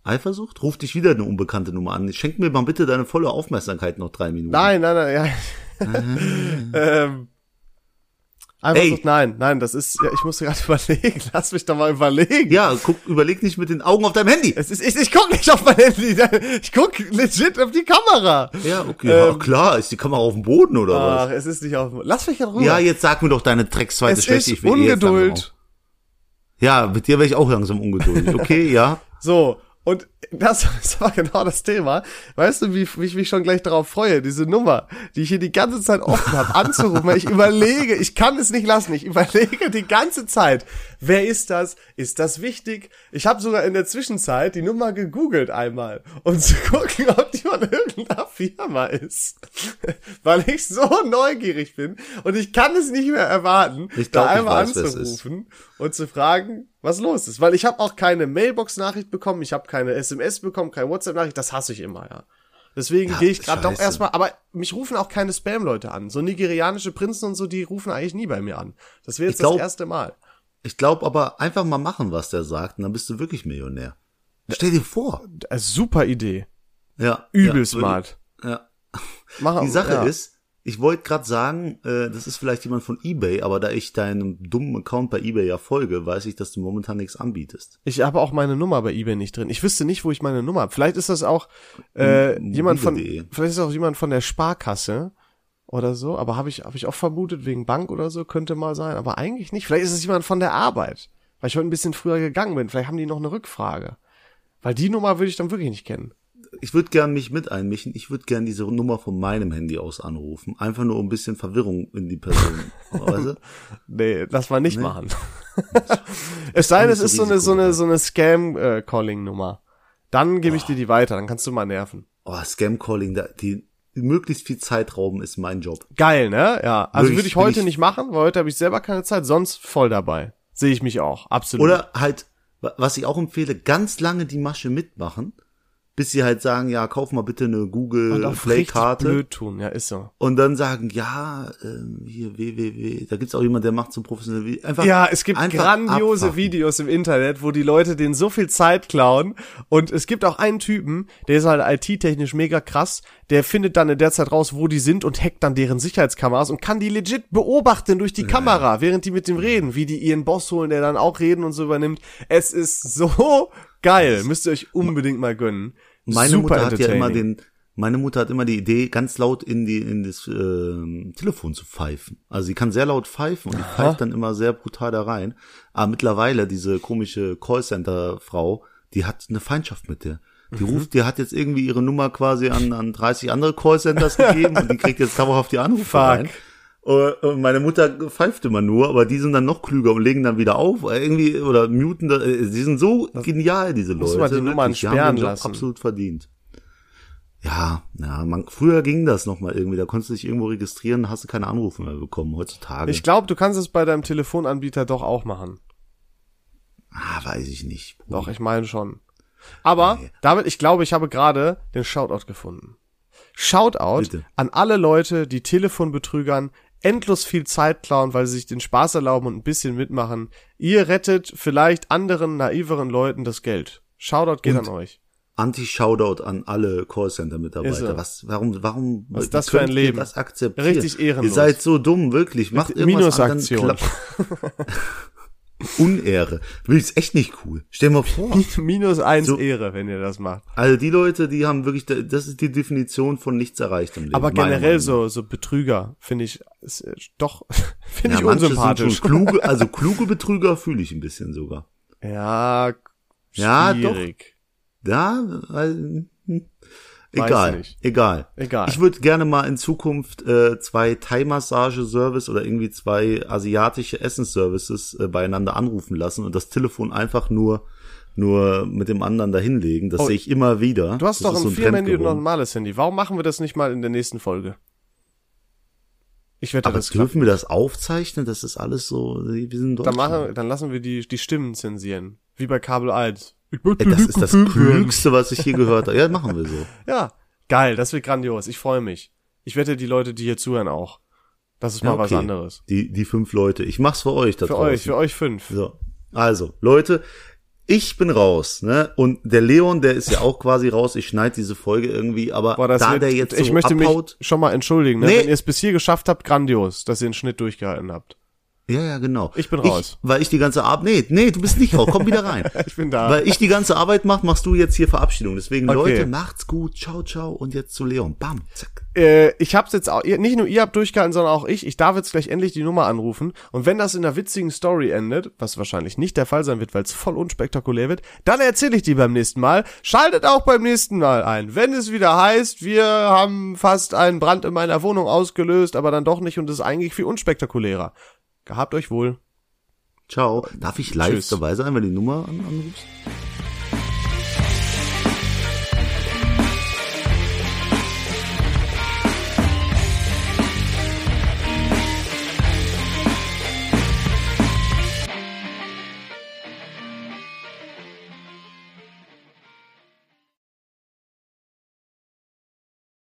S2: Eifersucht? Ruf dich wieder eine unbekannte Nummer an. Schenk mir mal bitte deine volle Aufmerksamkeit noch drei Minuten.
S1: Nein, nein, nein, ja. ähm, einfach
S2: Ey.
S1: so, nein, nein, das ist, ja, ich muss gerade überlegen, lass mich doch mal überlegen.
S2: Ja, guck, überleg nicht mit den Augen auf deinem Handy.
S1: Es ist, ich, ich guck nicht auf mein Handy, ich guck legit auf die Kamera.
S2: Ja, okay. ja,
S1: Ähm,
S2: klar, ist die Kamera auf dem Boden oder
S1: Ach,
S2: was?
S1: es ist nicht auf, lass mich in Ruhe.
S2: Ja, jetzt sag mir doch deine Drecks zweite
S1: es
S2: Schwäche.
S1: ist
S2: Ich will eh
S1: Ungeduld.
S2: Ja, mit dir wäre ich auch langsam ungeduldig. Okay, ja.
S1: So, und das ist aber genau das Thema. Weißt du, wie, wie ich mich schon gleich darauf freue, diese Nummer, die ich hier die ganze Zeit offen habe, anzurufen, weil ich überlege, ich kann es nicht lassen, ich überlege die ganze Zeit, wer ist das? Ist das wichtig? Ich habe sogar in der Zwischenzeit die Nummer gegoogelt einmal, um zu gucken, ob die von irgendeiner Firma ist. weil ich so neugierig bin und ich kann es nicht mehr erwarten,
S2: Ich
S1: da
S2: glaub, ich
S1: einmal
S2: weiß,
S1: anzurufen und zu fragen, was los ist. Weil ich habe auch keine Mailbox-Nachricht bekommen, ich habe keine SMS bekommen, keine WhatsApp-Nachricht, das hasse ich immer, ja. Deswegen
S2: Ja,
S1: gehe ich gerade doch erstmal, aber mich rufen auch keine Spam-Leute an. So nigerianische Prinzen und so, die rufen eigentlich nie bei mir an. Das wäre jetzt
S2: glaub-
S1: das erste Mal.
S2: Ich glaube aber einfach mal machen, was der sagt, und dann bist du wirklich Millionär. Stell dir vor.
S1: Äh, super Idee.
S2: Ja.
S1: Übel
S2: ja,
S1: smart.
S2: Ja.
S1: Mach,
S2: Die Sache
S1: ja.
S2: ist, Ich wollte gerade sagen, äh, das ist vielleicht jemand von eBay, aber da ich deinem dummen Account bei eBay ja folge, weiß ich, dass du momentan nichts anbietest.
S1: Ich habe auch meine Nummer bei eBay nicht drin. Ich wüsste nicht, wo ich meine Nummer habe. Vielleicht ist das auch äh,
S2: M-
S1: jemand von, vielleicht ist das auch jemand von der Sparkasse oder so. Aber habe ich, habe ich auch vermutet wegen Bank oder so könnte mal sein. Aber eigentlich nicht. Vielleicht ist es jemand von der Arbeit, weil ich heute ein bisschen früher gegangen bin. Vielleicht haben die noch eine Rückfrage, weil die Nummer würde ich dann wirklich nicht kennen.
S2: Ich würde gern mich mit einmischen. Ich würde gern diese Nummer von meinem Handy aus anrufen. Einfach nur um ein bisschen Verwirrung in die Person. weißt du?
S1: Nee, lass mal nicht machen. es sei denn, es ist so eine, so eine, so eine Scam-Calling-Nummer. Dann gebe ich dir die weiter, dann kannst du mal nerven.
S2: Oh, Scam-Calling, die möglichst viel Zeit rauben ist mein Job.
S1: Geil, ne? Ja. Also
S2: Würde ich-
S1: ich heute
S2: ich-
S1: nicht machen, weil heute habe ich selber keine Zeit, sonst voll dabei. Sehe ich mich auch, absolut.
S2: Oder halt, wa- was ich auch empfehle, ganz lange die Masche mitmachen, bis sie halt sagen, ja, kauf mal bitte eine Google Play Karte.
S1: blöd tun, ja, ist so.
S2: Und dann sagen, ja, ähm, hier www, da gibt's auch jemand, der macht so professionell wie einfach
S1: Ja, es gibt grandiose
S2: abfacken.
S1: Videos im Internet, wo die Leute denen so viel Zeit klauen. Und es gibt auch einen Typen, der ist halt IT-technisch mega krass, der findet dann in der Zeit raus, wo die sind und hackt dann deren Sicherheitskameras und kann die legit beobachten durch die Kamera, während die mit dem reden, wie die ihren Boss holen, der dann auch reden und so übernimmt. Es ist so geil. Müsst ihr euch unbedingt mal gönnen.
S2: Meine
S1: Super
S2: Mutter hat ja immer den, meine Mutter hat immer die Idee, ganz laut in die in das ähm, Telefon zu pfeifen. Also sie kann sehr laut pfeifen und die pfeift dann immer sehr brutal da rein. Aber mittlerweile diese komische Callcenter-Frau, die hat eine Feindschaft mit der. Die
S1: Mhm.
S2: ruft, die hat jetzt irgendwie ihre Nummer quasi an, an 30 andere Callcenters gegeben und die kriegt jetzt dauerhaft die Anrufe
S1: Fuck.
S2: rein. Und und meine Mutter pfeift immer nur, aber die sind dann noch klüger und legen dann wieder auf, äh, irgendwie, oder muten, da, äh, die sind so genial, diese
S1: Muss
S2: Leute.
S1: man die Nummern
S2: wirklich, die haben
S1: sperren
S2: den Job
S1: lassen.
S2: Absolut verdient. Ja, ja, man, früher ging das noch mal irgendwie, da konntest du dich irgendwo registrieren, hast du keine Anrufe mehr bekommen, heutzutage.
S1: Ich glaube, du kannst es bei deinem Telefonanbieter doch auch machen.
S2: ah, weiß ich nicht.
S1: Doch, ich meine schon. Aber,
S2: Nee.
S1: David, ich glaube, ich habe gerade den Shoutout gefunden. Shoutout
S2: Bitte.
S1: an alle Leute, die Telefonbetrügern endlos viel Zeit klauen, weil sie sich den Spaß erlauben und ein bisschen mitmachen. Ihr rettet vielleicht anderen, naiveren Leuten das Geld. Shoutout geht
S2: Und-
S1: an euch.
S2: Anti-Shoutout an alle Callcenter-Mitarbeiter. Was, warum, warum,
S1: Was ist das für ein Leben?
S2: Das akzeptieren?
S1: Richtig ehrenlos.
S2: Ihr seid so dumm, wirklich. Macht irgendwas
S1: Minusaktion.
S2: Unehre. Wirklich ist echt nicht cool. Stell dir mal vor.
S1: Minus eins
S2: So-
S1: Ehre, wenn ihr das macht.
S2: Also die Leute, die haben wirklich, das ist die Definition von nichts erreicht im Leben.
S1: Aber generell so, so Betrüger, finde ich, ist, äh, doch, finde ich
S2: ja, manche
S1: unsympathisch.
S2: Kluge, also kluge Betrüger fühle ich ein bisschen sogar.
S1: Ja,
S2: Ja,
S1: schwierig.
S2: Ja, weil, hm,
S1: Weiß
S2: egal, egal.
S1: Egal.
S2: Ich würde gerne mal in Zukunft äh, zwei Thai-Massage-Service oder irgendwie zwei asiatische Essensservices äh, beieinander anrufen lassen und das Telefon einfach nur nur mit dem anderen dahinlegen. Das
S1: Oh,
S2: sehe ich immer wieder.
S1: Du hast
S2: das
S1: doch ein
S2: so Trend
S1: Firmenhandy und ein normales Handy. Warum machen wir das nicht mal in der nächsten Folge? Ich wette,
S2: Aber
S1: das
S2: dürfen wir das aufzeichnen? Das ist alles so, wir sind in
S1: Dann, machen, dann lassen wir die, die Stimmen zensieren. Wie bei Kabel 1. Ich
S2: Ey, das ist das. Klügste, was ich je gehört habe. Ja, machen wir so.
S1: Ja, geil, das wird grandios. Ich freue mich. Ich wette, die Leute, die hier zuhören, auch. Das ist mal
S2: Ja,
S1: was
S2: okay.
S1: anderes.
S2: Die, die fünf Leute. Ich mach's für euch da
S1: Für
S2: draußen.
S1: euch, für euch fünf.
S2: So. Also, Leute, ich bin raus, ne? Und der Leon, der ist ja auch quasi raus. Ich schneide diese Folge irgendwie, aber
S1: Boah,
S2: da
S1: wird,
S2: der jetzt
S1: ich
S2: so
S1: möchte
S2: abhaut.
S1: mich schon mal entschuldigen, ne?
S2: Nee.
S1: wenn ihr es bis hier geschafft habt, grandios, dass ihr den Schnitt durchgehalten habt.
S2: Ja, ja, genau.
S1: Ich bin raus.
S2: weil ich die ganze Arbeit, nee, nee, du bist nicht raus, komm wieder rein.
S1: Ich bin da.
S2: Weil ich die ganze Arbeit mach, machst du jetzt hier Verabschiedung. Deswegen,
S1: Okay.
S2: Leute, macht's gut, ciao, ciao und jetzt zu Leon. Bam, zack.
S1: äh, ich hab's jetzt auch, ihr- nicht nur ihr habt durchgehalten, sondern auch ich. Ich darf jetzt gleich endlich die Nummer anrufen. Und wenn das in einer witzigen Story endet, was wahrscheinlich nicht der Fall sein wird, weil es voll unspektakulär wird, dann erzähle ich die beim nächsten Mal. Schaltet auch beim nächsten Mal ein. Wenn es wieder heißt, wir haben fast einen Brand in meiner Wohnung ausgelöst, aber dann doch nicht und es ist eigentlich viel unspektakulärer. Gehabt euch wohl.
S2: Ciao. Darf ich live
S1: Tschüss.
S2: dabei sein, wenn die Nummer an, anrufst?